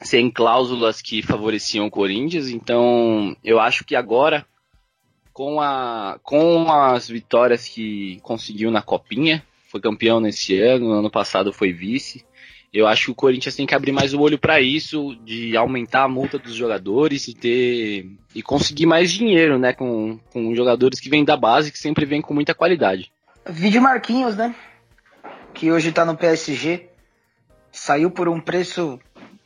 sem cláusulas que favoreciam o Corinthians. Então, eu acho que agora com a com as vitórias que conseguiu na copinha, foi campeão nesse ano, ano passado foi vice. Eu acho que o Corinthians tem que abrir mais o olho para isso, de aumentar a multa dos jogadores e ter e conseguir mais dinheiro, né, com, com jogadores que vêm da base, que sempre vêm com muita qualidade. Vídeo Marquinhos, né? Que hoje tá no PSG. Saiu por um preço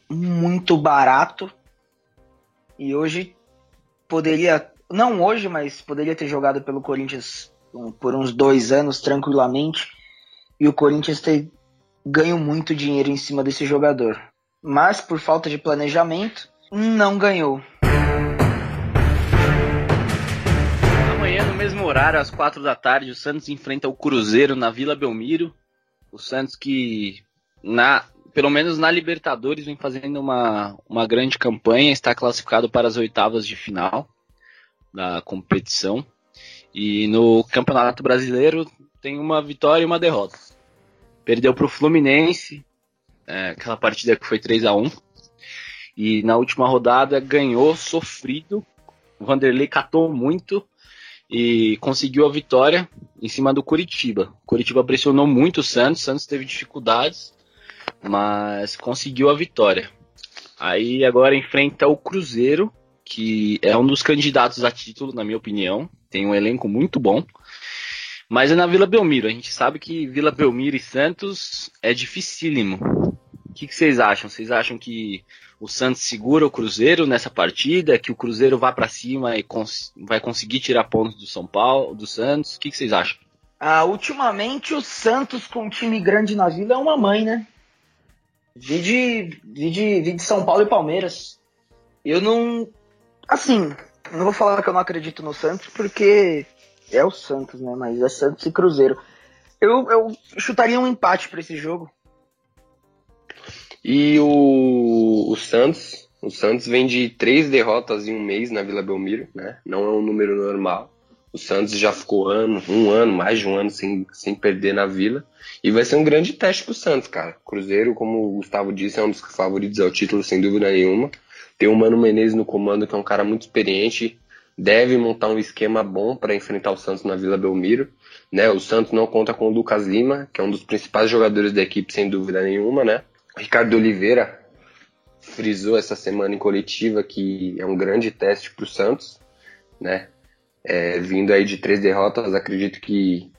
muito barato. E hoje poderia, não hoje, mas poderia ter jogado pelo Corinthians por uns dois anos tranquilamente. E o Corinthians ter ganham muito dinheiro em cima desse jogador. Mas por falta de planejamento, não ganhou. Amanhã, no mesmo horário, às quatro da tarde, o Santos enfrenta o Cruzeiro na Vila Belmiro. O Santos que, na, pelo menos na Libertadores, vem fazendo uma, uma grande campanha, está classificado para as oitavas de final da competição. E no Campeonato Brasileiro tem uma vitória e uma derrota. Perdeu para o Fluminense, é, aquela partida que foi 3 a 1 E na última rodada ganhou sofrido. O Vanderlei catou muito e conseguiu a vitória em cima do Curitiba. O Curitiba pressionou muito o Santos, o Santos teve dificuldades, mas conseguiu a vitória. Aí agora enfrenta o Cruzeiro, que é um dos candidatos a título, na minha opinião. Tem um elenco muito bom. Mas é na Vila Belmiro. A gente sabe que Vila Belmiro e Santos é dificílimo. O que, vocês acham? Vocês acham que o Santos segura o Cruzeiro nessa partida? Que o Cruzeiro vá para cima e cons vai conseguir tirar pontos do São Paulo, do Santos? O que, que vocês acham? Ah, ultimamente o Santos com um time grande na Vila é uma mãe, né? Vi de, vi de, vi de São Paulo e Palmeiras. Eu não. Assim, não vou falar que eu não acredito no Santos, porque é o Santos, né? Mas é Santos e Cruzeiro. Eu, eu chutaria um empate para esse jogo. E o, o Santos, o Santos vem de três derrotas em um mês na Vila Belmiro, né? Não é um número normal. O Santos já ficou ano, um ano, mais de um ano sem, sem perder na Vila. E vai ser um grande teste pro Santos, cara. Cruzeiro, como o Gustavo disse, é um dos favoritos ao título, sem dúvida nenhuma. Tem o Mano Menezes no comando, que é um cara muito experiente, deve montar um esquema bom para enfrentar o Santos na Vila Belmiro. Né? O Santos não conta com o Lucas Lima, que é um dos principais jogadores da equipe, sem dúvida nenhuma. Né? Ricardo Oliveira frisou essa semana em coletiva que é um grande teste para o Santos. Né? É, vindo aí de três derrotas, acredito que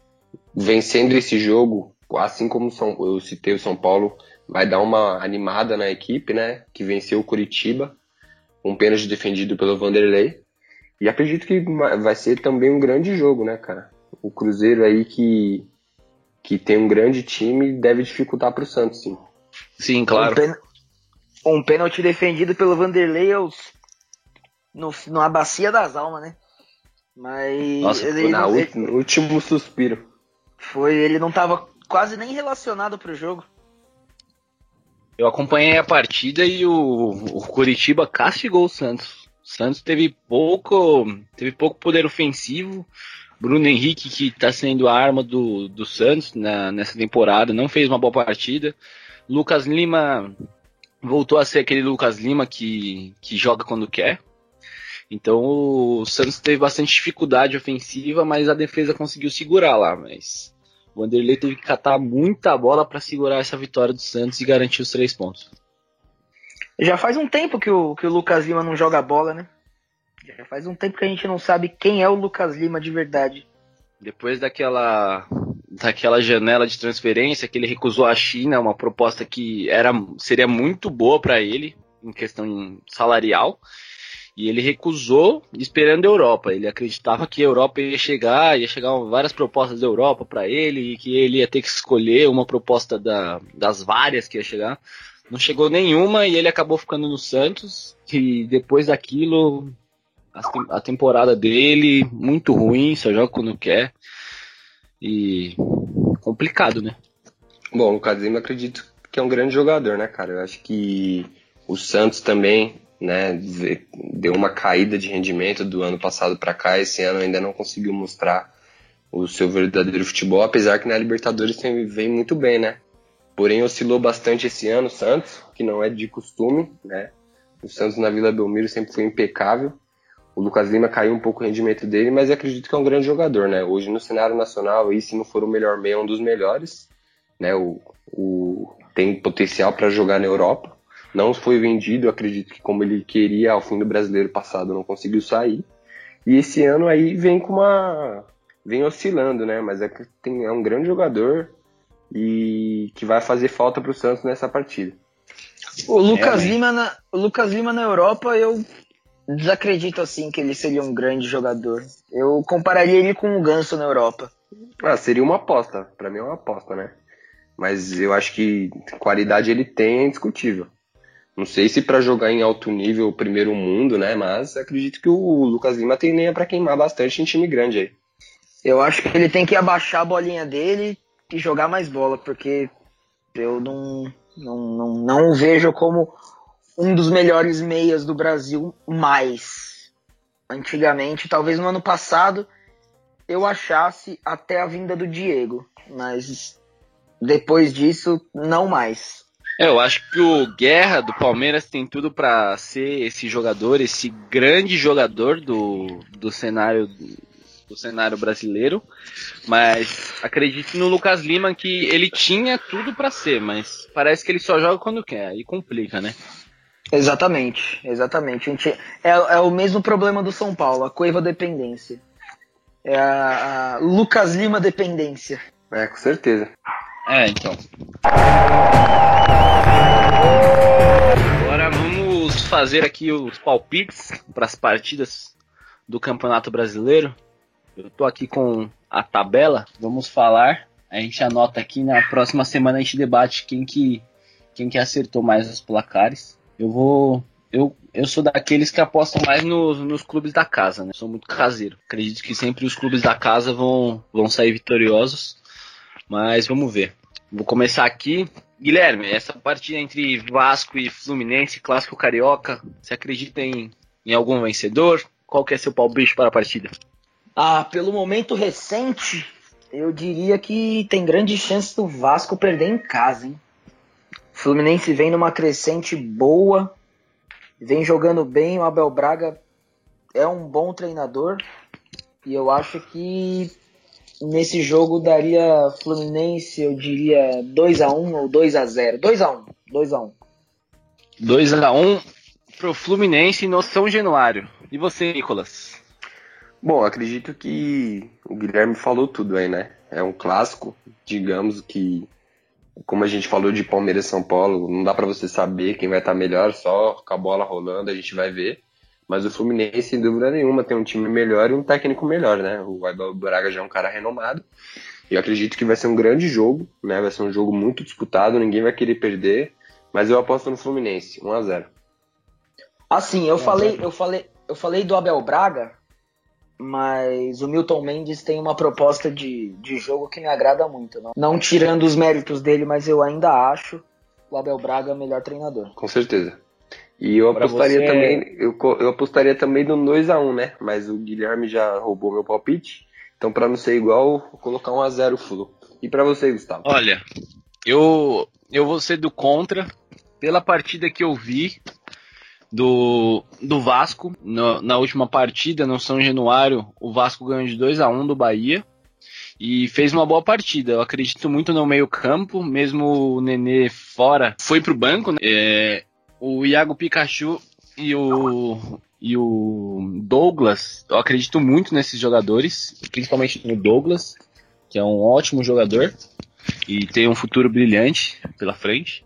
vencendo esse jogo, assim como São, eu citei o São Paulo, vai dar uma animada na equipe, né? Que venceu o Curitiba, um pênalti defendido pelo Vanderlei. E acredito que vai ser também um grande jogo, né, cara? O Cruzeiro aí que, que tem um grande time deve dificultar para o Santos, sim. Sim, claro. Um, um pênalti defendido pelo Vanderlei aos... no, na bacia das almas, né? Mas. Nossa, ele na não... último, último suspiro. Foi, ele não tava quase nem relacionado pro jogo. Eu acompanhei a partida e o, o Curitiba castigou o Santos. Santos teve pouco, teve pouco poder ofensivo. Bruno Henrique, que está sendo a arma do, do Santos na, nessa temporada, não fez uma boa partida. Lucas Lima voltou a ser aquele Lucas Lima que, que joga quando quer. Então o Santos teve bastante dificuldade ofensiva, mas a defesa conseguiu segurar lá. Mas o Vanderlei teve que catar muita bola para segurar essa vitória do Santos e garantir os três pontos. Já faz um tempo que o, que o Lucas Lima não joga bola, né? Já faz um tempo que a gente não sabe quem é o Lucas Lima de verdade. Depois daquela daquela janela de transferência que ele recusou a China, uma proposta que era seria muito boa para ele em questão salarial. E ele recusou esperando a Europa. Ele acreditava que a Europa ia chegar, ia chegar várias propostas da Europa para ele e que ele ia ter que escolher uma proposta da, das várias que ia chegar. Não chegou nenhuma e ele acabou ficando no Santos. E depois daquilo, a, temporada dele muito ruim, só joga quando quer. E complicado, né? Bom, o Lucas Lima acredito que é um grande jogador, né, cara? Eu acho que o Santos também né, deu uma caída de rendimento do ano passado para cá, esse ano ainda não conseguiu mostrar o seu verdadeiro futebol, apesar que na Libertadores vem muito bem, né? Porém oscilou bastante esse ano o Santos, que não é de costume, né? O Santos na Vila Belmiro sempre foi impecável. O Lucas Lima caiu um pouco o rendimento dele, mas acredito que é um grande jogador, né? Hoje no cenário nacional, aí, se não for o melhor meio, é um dos melhores, né? O, o tem potencial para jogar na Europa não foi vendido, acredito que como ele queria ao fim do brasileiro passado, não conseguiu sair. E esse ano aí vem com uma. vem oscilando, né? Mas é, tem, é um grande jogador e que vai fazer falta para o Santos nessa partida. O Lucas, é, Lima na, o Lucas Lima na Europa, eu desacredito assim que ele seria um grande jogador. Eu compararia ele com o Ganso na Europa. Ah, seria uma aposta. Para mim é uma aposta, né? Mas eu acho que qualidade ele tem é indiscutível. Não sei se para jogar em alto nível primeiro mundo, né? Mas acredito que o Lucas Lima tem nem para queimar bastante em time grande aí. Eu acho que ele tem que abaixar a bolinha dele e jogar mais bola, porque eu não, não, não, não vejo como um dos melhores meias do Brasil mais. Antigamente, talvez no ano passado, eu achasse até a vinda do Diego, mas depois disso, não mais. É, eu acho que o Guerra do Palmeiras tem tudo para ser esse jogador, esse grande jogador do, do cenário do cenário brasileiro, mas acredito no Lucas Lima que ele tinha tudo para ser, mas parece que ele só joga quando quer, aí complica, né? Exatamente, exatamente. Gente, é, é o mesmo problema do São Paulo, a coiva dependência. É a, a Lucas Lima dependência. É, com certeza. É, então. Agora vamos fazer aqui os palpites para as partidas do Campeonato Brasileiro. Eu tô aqui com a tabela, vamos falar. A gente anota aqui na próxima semana a gente debate quem que quem que acertou mais os placares. Eu vou eu, eu sou daqueles que apostam mais nos, nos clubes da casa, né? Sou muito caseiro. Acredito que sempre os clubes da casa vão, vão sair vitoriosos. Mas vamos ver. Vou começar aqui. Guilherme, essa partida entre Vasco e Fluminense, clássico carioca, você acredita em, em algum vencedor? Qual que é seu palpite para a partida? Ah, pelo momento recente, eu diria que tem grande chance do Vasco perder em casa, hein? Fluminense vem numa crescente boa, vem jogando bem, o Abel Braga é um bom treinador e eu acho que nesse jogo daria Fluminense, eu diria 2 a 1 ou 2 a 0. 2 a 1, 2 a 1. 2 a 1 pro Fluminense no São Januário. E você, Nicolas? Bom, acredito que o Guilherme falou tudo aí, né? É um clássico, digamos que como a gente falou de Palmeiras e São Paulo, não dá para você saber quem vai estar melhor, só com a bola rolando a gente vai ver. Mas o Fluminense, sem dúvida nenhuma, tem um time melhor e um técnico melhor, né? O Abel Braga já é um cara renomado. E eu acredito que vai ser um grande jogo, né? Vai ser um jogo muito disputado, ninguém vai querer perder. Mas eu aposto no Fluminense, 1 a 0 Assim, eu falei, eu falei, eu falei do Abel Braga, mas o Milton Mendes tem uma proposta de, de jogo que me agrada muito. Não, não tirando os méritos dele, mas eu ainda acho o Abel Braga melhor treinador. Com certeza. E eu apostaria você... também, eu, eu apostaria também no 2 a 1 né? Mas o Guilherme já roubou meu palpite. Então, para não ser igual, vou colocar um a 0 Flu. E para você, Gustavo? Olha, eu eu vou ser do contra pela partida que eu vi do, do Vasco no, na última partida no São Januário. O Vasco ganhou de 2 a 1 do Bahia e fez uma boa partida. Eu acredito muito no meio-campo, mesmo o Nenê fora, foi pro banco. Né? É, o Iago Pikachu e o, e o Douglas, eu acredito muito nesses jogadores, principalmente no Douglas, que é um ótimo jogador e tem um futuro brilhante pela frente.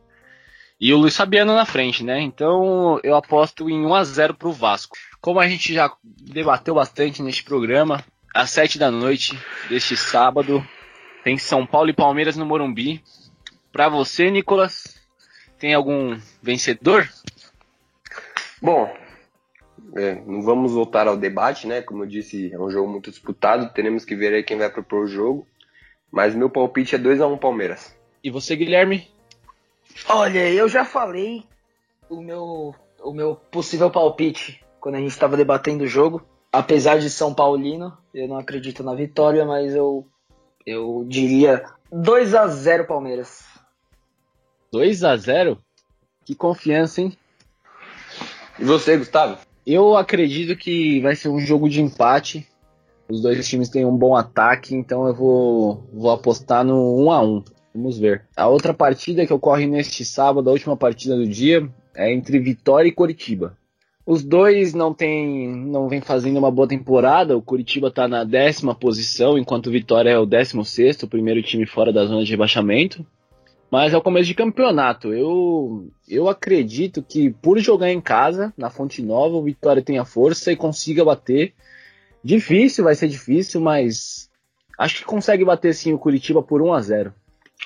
E o Luiz Fabiano na frente, né? Então eu aposto em 1 a 0 pro Vasco. Como a gente já debateu bastante neste programa, às 7 da noite deste sábado tem São Paulo e Palmeiras no Morumbi. Para você, Nicolas, tem algum vencedor? Bom, é, não vamos voltar ao debate, né? Como eu disse, é um jogo muito disputado. Teremos que ver aí quem vai propor o jogo. Mas meu palpite é 2 a 1 Palmeiras. E você, Guilherme? Olha, eu já falei o meu, o meu possível palpite quando a gente estava debatendo o jogo. Apesar de São Paulino, eu não acredito na vitória, mas eu, eu diria 2 a 0 Palmeiras. 2 a 0 Que confiança, hein? E você, Gustavo? Eu acredito que vai ser um jogo de empate. Os dois times têm um bom ataque, então eu vou, vou apostar no 1 a 1 Vamos ver. A outra partida que ocorre neste sábado, a última partida do dia, é entre Vitória e Coritiba. Os dois não tem, não vem fazendo uma boa temporada. O Curitiba está na décima posição, enquanto o Vitória é o décimo sexto, o primeiro time fora da zona de rebaixamento. Mas é o começo de campeonato. Eu, eu acredito que por jogar em casa, na Fonte Nova, o Vitória tenha força e consiga bater. Difícil, vai ser difícil, mas acho que consegue bater sim o Curitiba por 1 a 0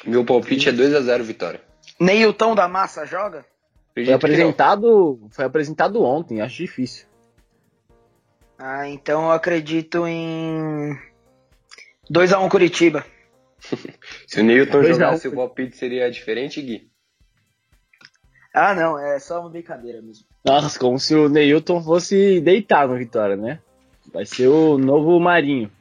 meu palpite é 2 a 0 Vitória. Neilton da Massa joga? Foi apresentado, foi apresentado ontem, acho difícil. Ah, então eu acredito em 2 a 1 Curitiba. Se o Neilton jogasse, o palpite seria diferente, Gui? Ah, não, é só uma brincadeira mesmo. Nossa, como se o Neilton fosse deitar no Vitória, né? Vai ser o novo Marinho.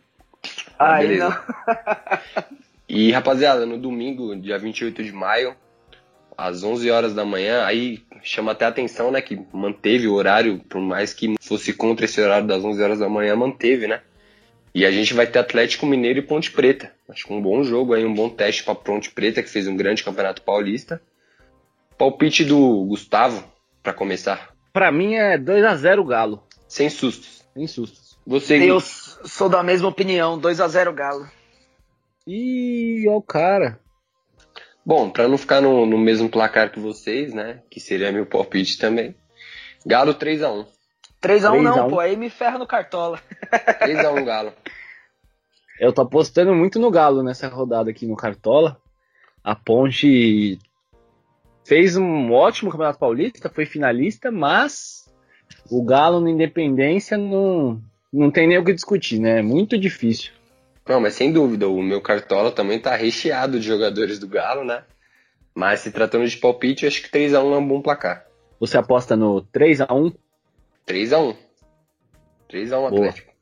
Ah, Aí não. E, rapaziada, no domingo, dia 28 de maio, às 11 horas da manhã, aí chama até a atenção, né, que manteve o horário, por mais que fosse contra esse horário das 11 horas da manhã, manteve, né? E a gente vai ter Atlético Mineiro e Ponte Preta. Acho que um bom jogo aí, um bom teste para Ponte Preta, que fez um grande campeonato paulista. Palpite do Gustavo, para começar. Para mim é 2 a 0 Galo. Sem sustos. Sem sustos. Você Eu sou da mesma opinião, 2 a 0 Galo. Ih, ó o cara. Bom, para não ficar no, no, mesmo placar que vocês, né? Que seria meu palpite também. Galo 3x1. 3x1 não, pô, aí me ferra no cartola. 3x1 Galo. Eu tô apostando muito no Galo nessa rodada aqui no Cartola. A Ponte fez um ótimo Campeonato Paulista, foi finalista, mas o Galo na Independência não, não tem nem o que discutir, né? É muito difícil. Não, mas sem dúvida, o meu cartola também tá recheado de jogadores do Galo, né? Mas se tratando de palpite, eu acho que 3x1 é um bom placar. Você aposta no 3x1? 3x1. 3x1 Atlético.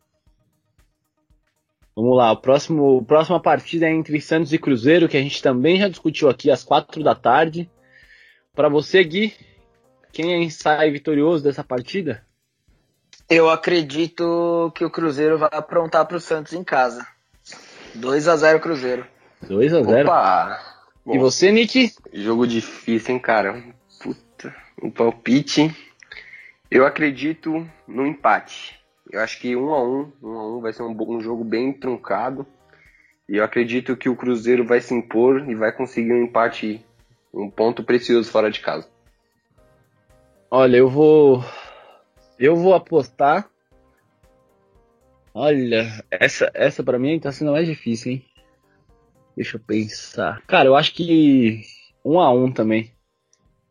Vamos lá, o próximo, a próxima partida é entre Santos e Cruzeiro, que a gente também já discutiu aqui às 4 da tarde. Para você, Gui, quem sai vitorioso dessa partida? Eu acredito que o Cruzeiro vai aprontar para o Santos em casa. 2 a 0 Cruzeiro. 2 a 0 Opa! Bom, e você, Nick? Jogo difícil, hein, cara? Puta, um palpite. Eu acredito no empate. Eu acho que 1 a 1, 1 a 1 vai ser um, um jogo bem truncado. E eu acredito que o Cruzeiro vai se impor e vai conseguir um empate, um ponto precioso fora de casa. Olha, eu vou eu vou apostar Olha, essa, essa para mim tá sendo mais difícil, hein? Deixa eu pensar. Cara, eu acho que um a um também.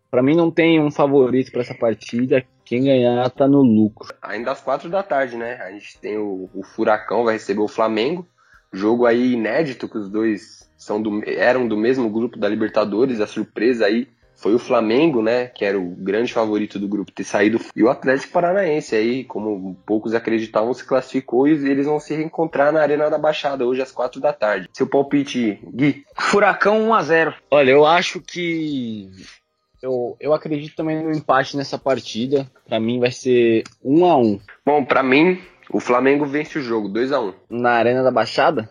Para mim não tem um favorito para essa partida. Quem ganhar tá no lucro. Ainda às quatro da tarde, né? A gente tem o, o Furacão vai receber o Flamengo. Jogo aí inédito que os dois são do, eram do mesmo grupo da Libertadores. A surpresa aí foi o Flamengo, né, que era o grande favorito do grupo, ter saído, e o Atlético Paranaense aí, como poucos acreditavam, se classificou e eles vão se reencontrar na Arena da Baixada hoje às quatro da tarde. Seu palpite, Gui? Furacão 1 a 0. Olha, eu acho que eu, eu acredito também no empate nessa partida. Para mim vai ser 1 a 1. Bom, para mim o Flamengo vence o jogo 2 a 1. Na Arena da Baixada?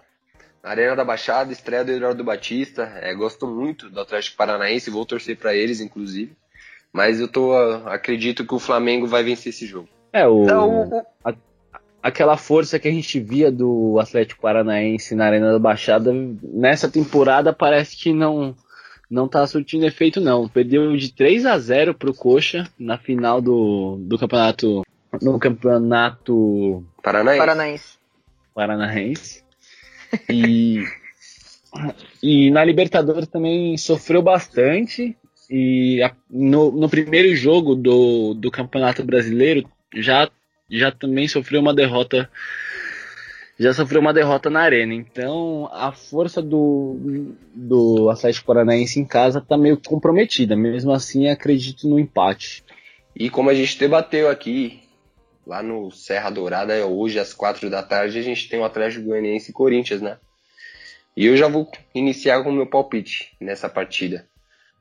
Arena da Baixada, estreia do Eduardo Batista. É, gosto muito do Atlético Paranaense, vou torcer para eles, inclusive. Mas eu tô, acredito que o Flamengo vai vencer esse jogo. É, o, então, a, aquela força que a gente via do Atlético Paranaense na Arena da Baixada, nessa temporada parece que não, não tá surtindo efeito não. Perdeu de 3 a 0 pro Coxa na final do, do campeonato no campeonato Paranaense. Paranaense. Paranaense. E e na Libertadores também sofreu bastante e a, no, no primeiro jogo do, do Campeonato Brasileiro já já também sofreu uma derrota já sofreu uma derrota na arena. Então a força do, do Atlético Paranaense em casa está meio comprometida. Mesmo assim, acredito no empate. E como a gente debateu aqui, lá no Serra Dourada, é hoje às quatro da tarde, a gente tem o Atlético Goianiense e Corinthians, né? E eu já vou iniciar com o meu palpite nessa partida.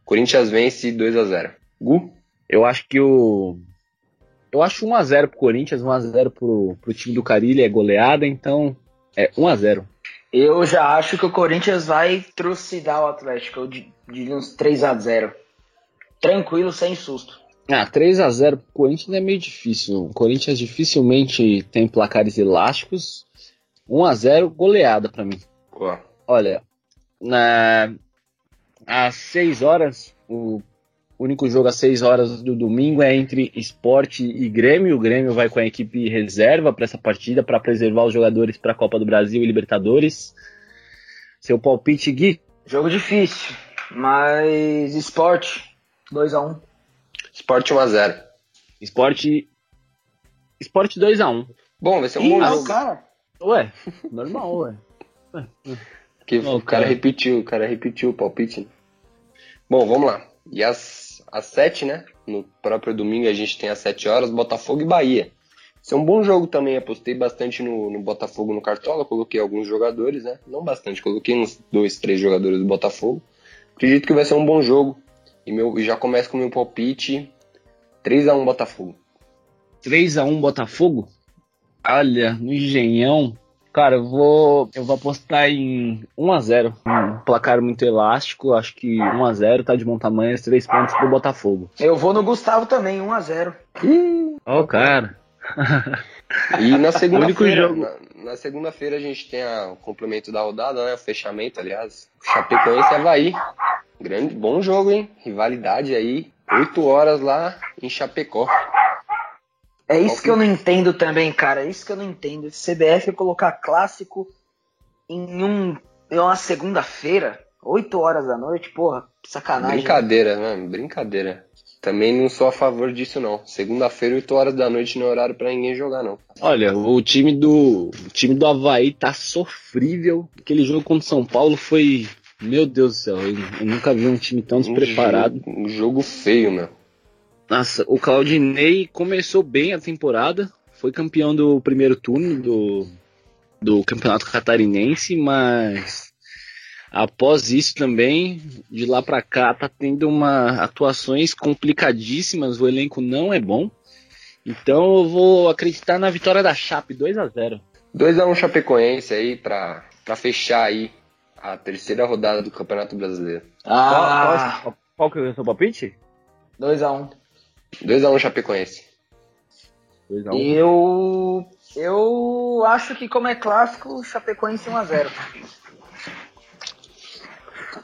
Corinthians vence 2 a 0 Gu? Eu acho que o eu acho 1x0 pro Corinthians, 1x0 pro, pro time do Carilli, é goleada, então é 1x0. Eu já acho que o Corinthians vai trucidar o Atlético, eu diria uns 3x0. Tranquilo, sem susto. Ah, 3x0 pro Corinthians é meio difícil. O Corinthians dificilmente tem placares elásticos. 1x0, goleada para mim. Boa. Olha, na... às 6 horas, o único jogo às 6 horas do domingo é entre esporte e Grêmio. O Grêmio vai com a equipe reserva para essa partida para preservar os jogadores para a Copa do Brasil e Libertadores. Seu palpite, Gui? Jogo difícil, mas esporte 2x1. Esporte 1x0. Esporte. Esporte 2x1. Bom, vai ser um Ih, bom jogo. cara. Ué, normal, ué. Que o cara, cara repetiu, o cara repetiu o palpite. Bom, vamos lá. E as às 7, né? No próprio domingo a gente tem às 7 horas Botafogo e Bahia. Isso é um bom jogo também. Apostei bastante no, no Botafogo no Cartola. Coloquei alguns jogadores, né? Não bastante, coloquei uns dois, três jogadores do Botafogo. Acredito que vai ser um bom jogo. E meu, já começo com o meu palpite: 3x1 Botafogo. 3x1 Botafogo? Olha, no Engenhão, Cara, eu vou, eu vou apostar em 1x0. Um placar muito elástico, acho que 1x0 tá de bom tamanho, 3 pontos pro Botafogo. Eu vou no Gustavo também, 1x0. Ó, oh, cara. E na segunda-feira, na, na segunda-feira a gente tem a, o complemento da rodada, né? O fechamento, aliás. Chapecoense e Havaí. Grande, bom jogo, hein? Rivalidade aí. 8 horas lá em Chapecó. É isso que eu não entendo também, cara. É isso que eu não entendo. CBF colocar clássico em, um, em uma segunda-feira, 8 horas da noite, porra, sacanagem. Brincadeira, né? Brincadeira. Também não sou a favor disso, não. Segunda-feira, 8 horas da noite, não é horário para ninguém jogar, não. Olha, o time do o time do Havaí tá sofrível. Aquele jogo contra o São Paulo foi. Meu Deus do céu, eu, eu nunca vi um time tão despreparado. Um jogo, um jogo feio, meu. Nossa, o Claudinei começou bem a temporada, foi campeão do primeiro turno do, do Campeonato Catarinense, mas após isso também, de lá para cá, tá tendo uma atuações complicadíssimas, o elenco não é bom. Então eu vou acreditar na vitória da Chape, 2 a 0 2 a 1 Chapecoense aí para fechar aí a terceira rodada do Campeonato Brasileiro. Ah, qual, qual, qual que é o seu palpite? 2 a 1 2x1 Chapecoense. 2x1. Eu. Eu acho que, como é clássico, Chapecoense 1x0.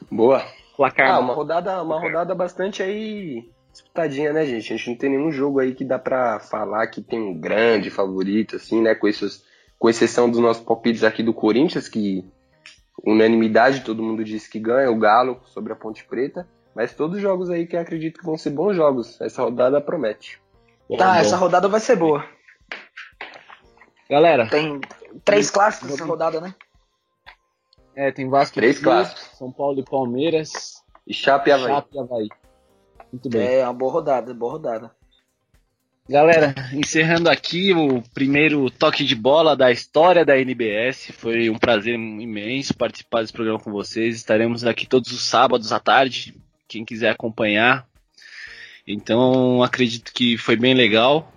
Boa. Placar. Ah, uma rodada, uma rodada bastante aí disputadinha, né, gente? A gente não tem nenhum jogo aí que dá pra falar que tem um grande favorito, assim, né? Com, esses, com exceção dos nossos palpites aqui do Corinthians, que unanimidade, todo mundo disse que ganha, o Galo sobre a Ponte Preta. Mas todos os jogos aí que eu acredito que vão ser bons jogos. Essa rodada promete. Tá, essa rodada vai ser boa. Galera. Tem três clássicos nessa rodada, né? É, tem Vasco três e clássicos. São Paulo e Palmeiras. E Chape e Havaí. Chape e Havaí. Muito bem. É, uma boa rodada, boa rodada. Galera, encerrando aqui o primeiro toque de bola da história da NBS. Foi um prazer imenso participar desse programa com vocês. Estaremos aqui todos os sábados à tarde, quem quiser acompanhar. Então acredito que foi bem legal.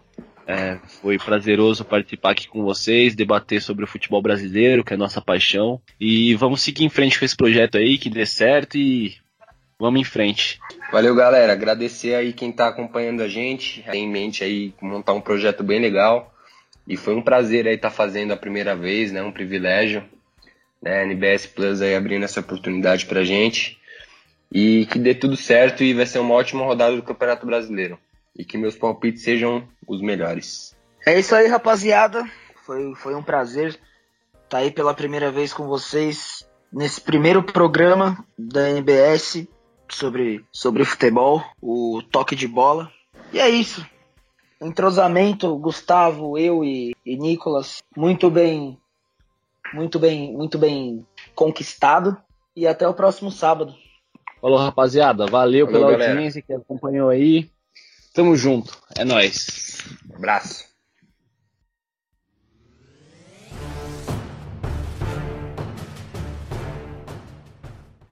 É, foi prazeroso participar aqui com vocês, debater sobre o futebol brasileiro, que é a nossa paixão. E vamos seguir em frente com esse projeto aí, que dê certo e vamos em frente. Valeu, galera. Agradecer aí quem está acompanhando a gente. Tem em mente aí montar um projeto bem legal. E foi um prazer aí estar tá fazendo a primeira vez, né? Um privilégio. Né? NBS Plus aí abrindo essa oportunidade pra gente. E que dê tudo certo e vai ser uma ótima rodada do Campeonato Brasileiro. E que meus palpites sejam os melhores. É isso aí, rapaziada. Foi, foi um prazer estar tá aí pela primeira vez com vocês nesse primeiro programa da NBS sobre, sobre futebol, o toque de bola. E é isso. Entrosamento, Gustavo, eu e, e Nicolas, muito bem, muito bem, muito bem conquistado. E até o próximo sábado. Falou, rapaziada. Valeu Falou, pela galera. audiência que acompanhou aí. Tamo junto. É nóis. Um abraço.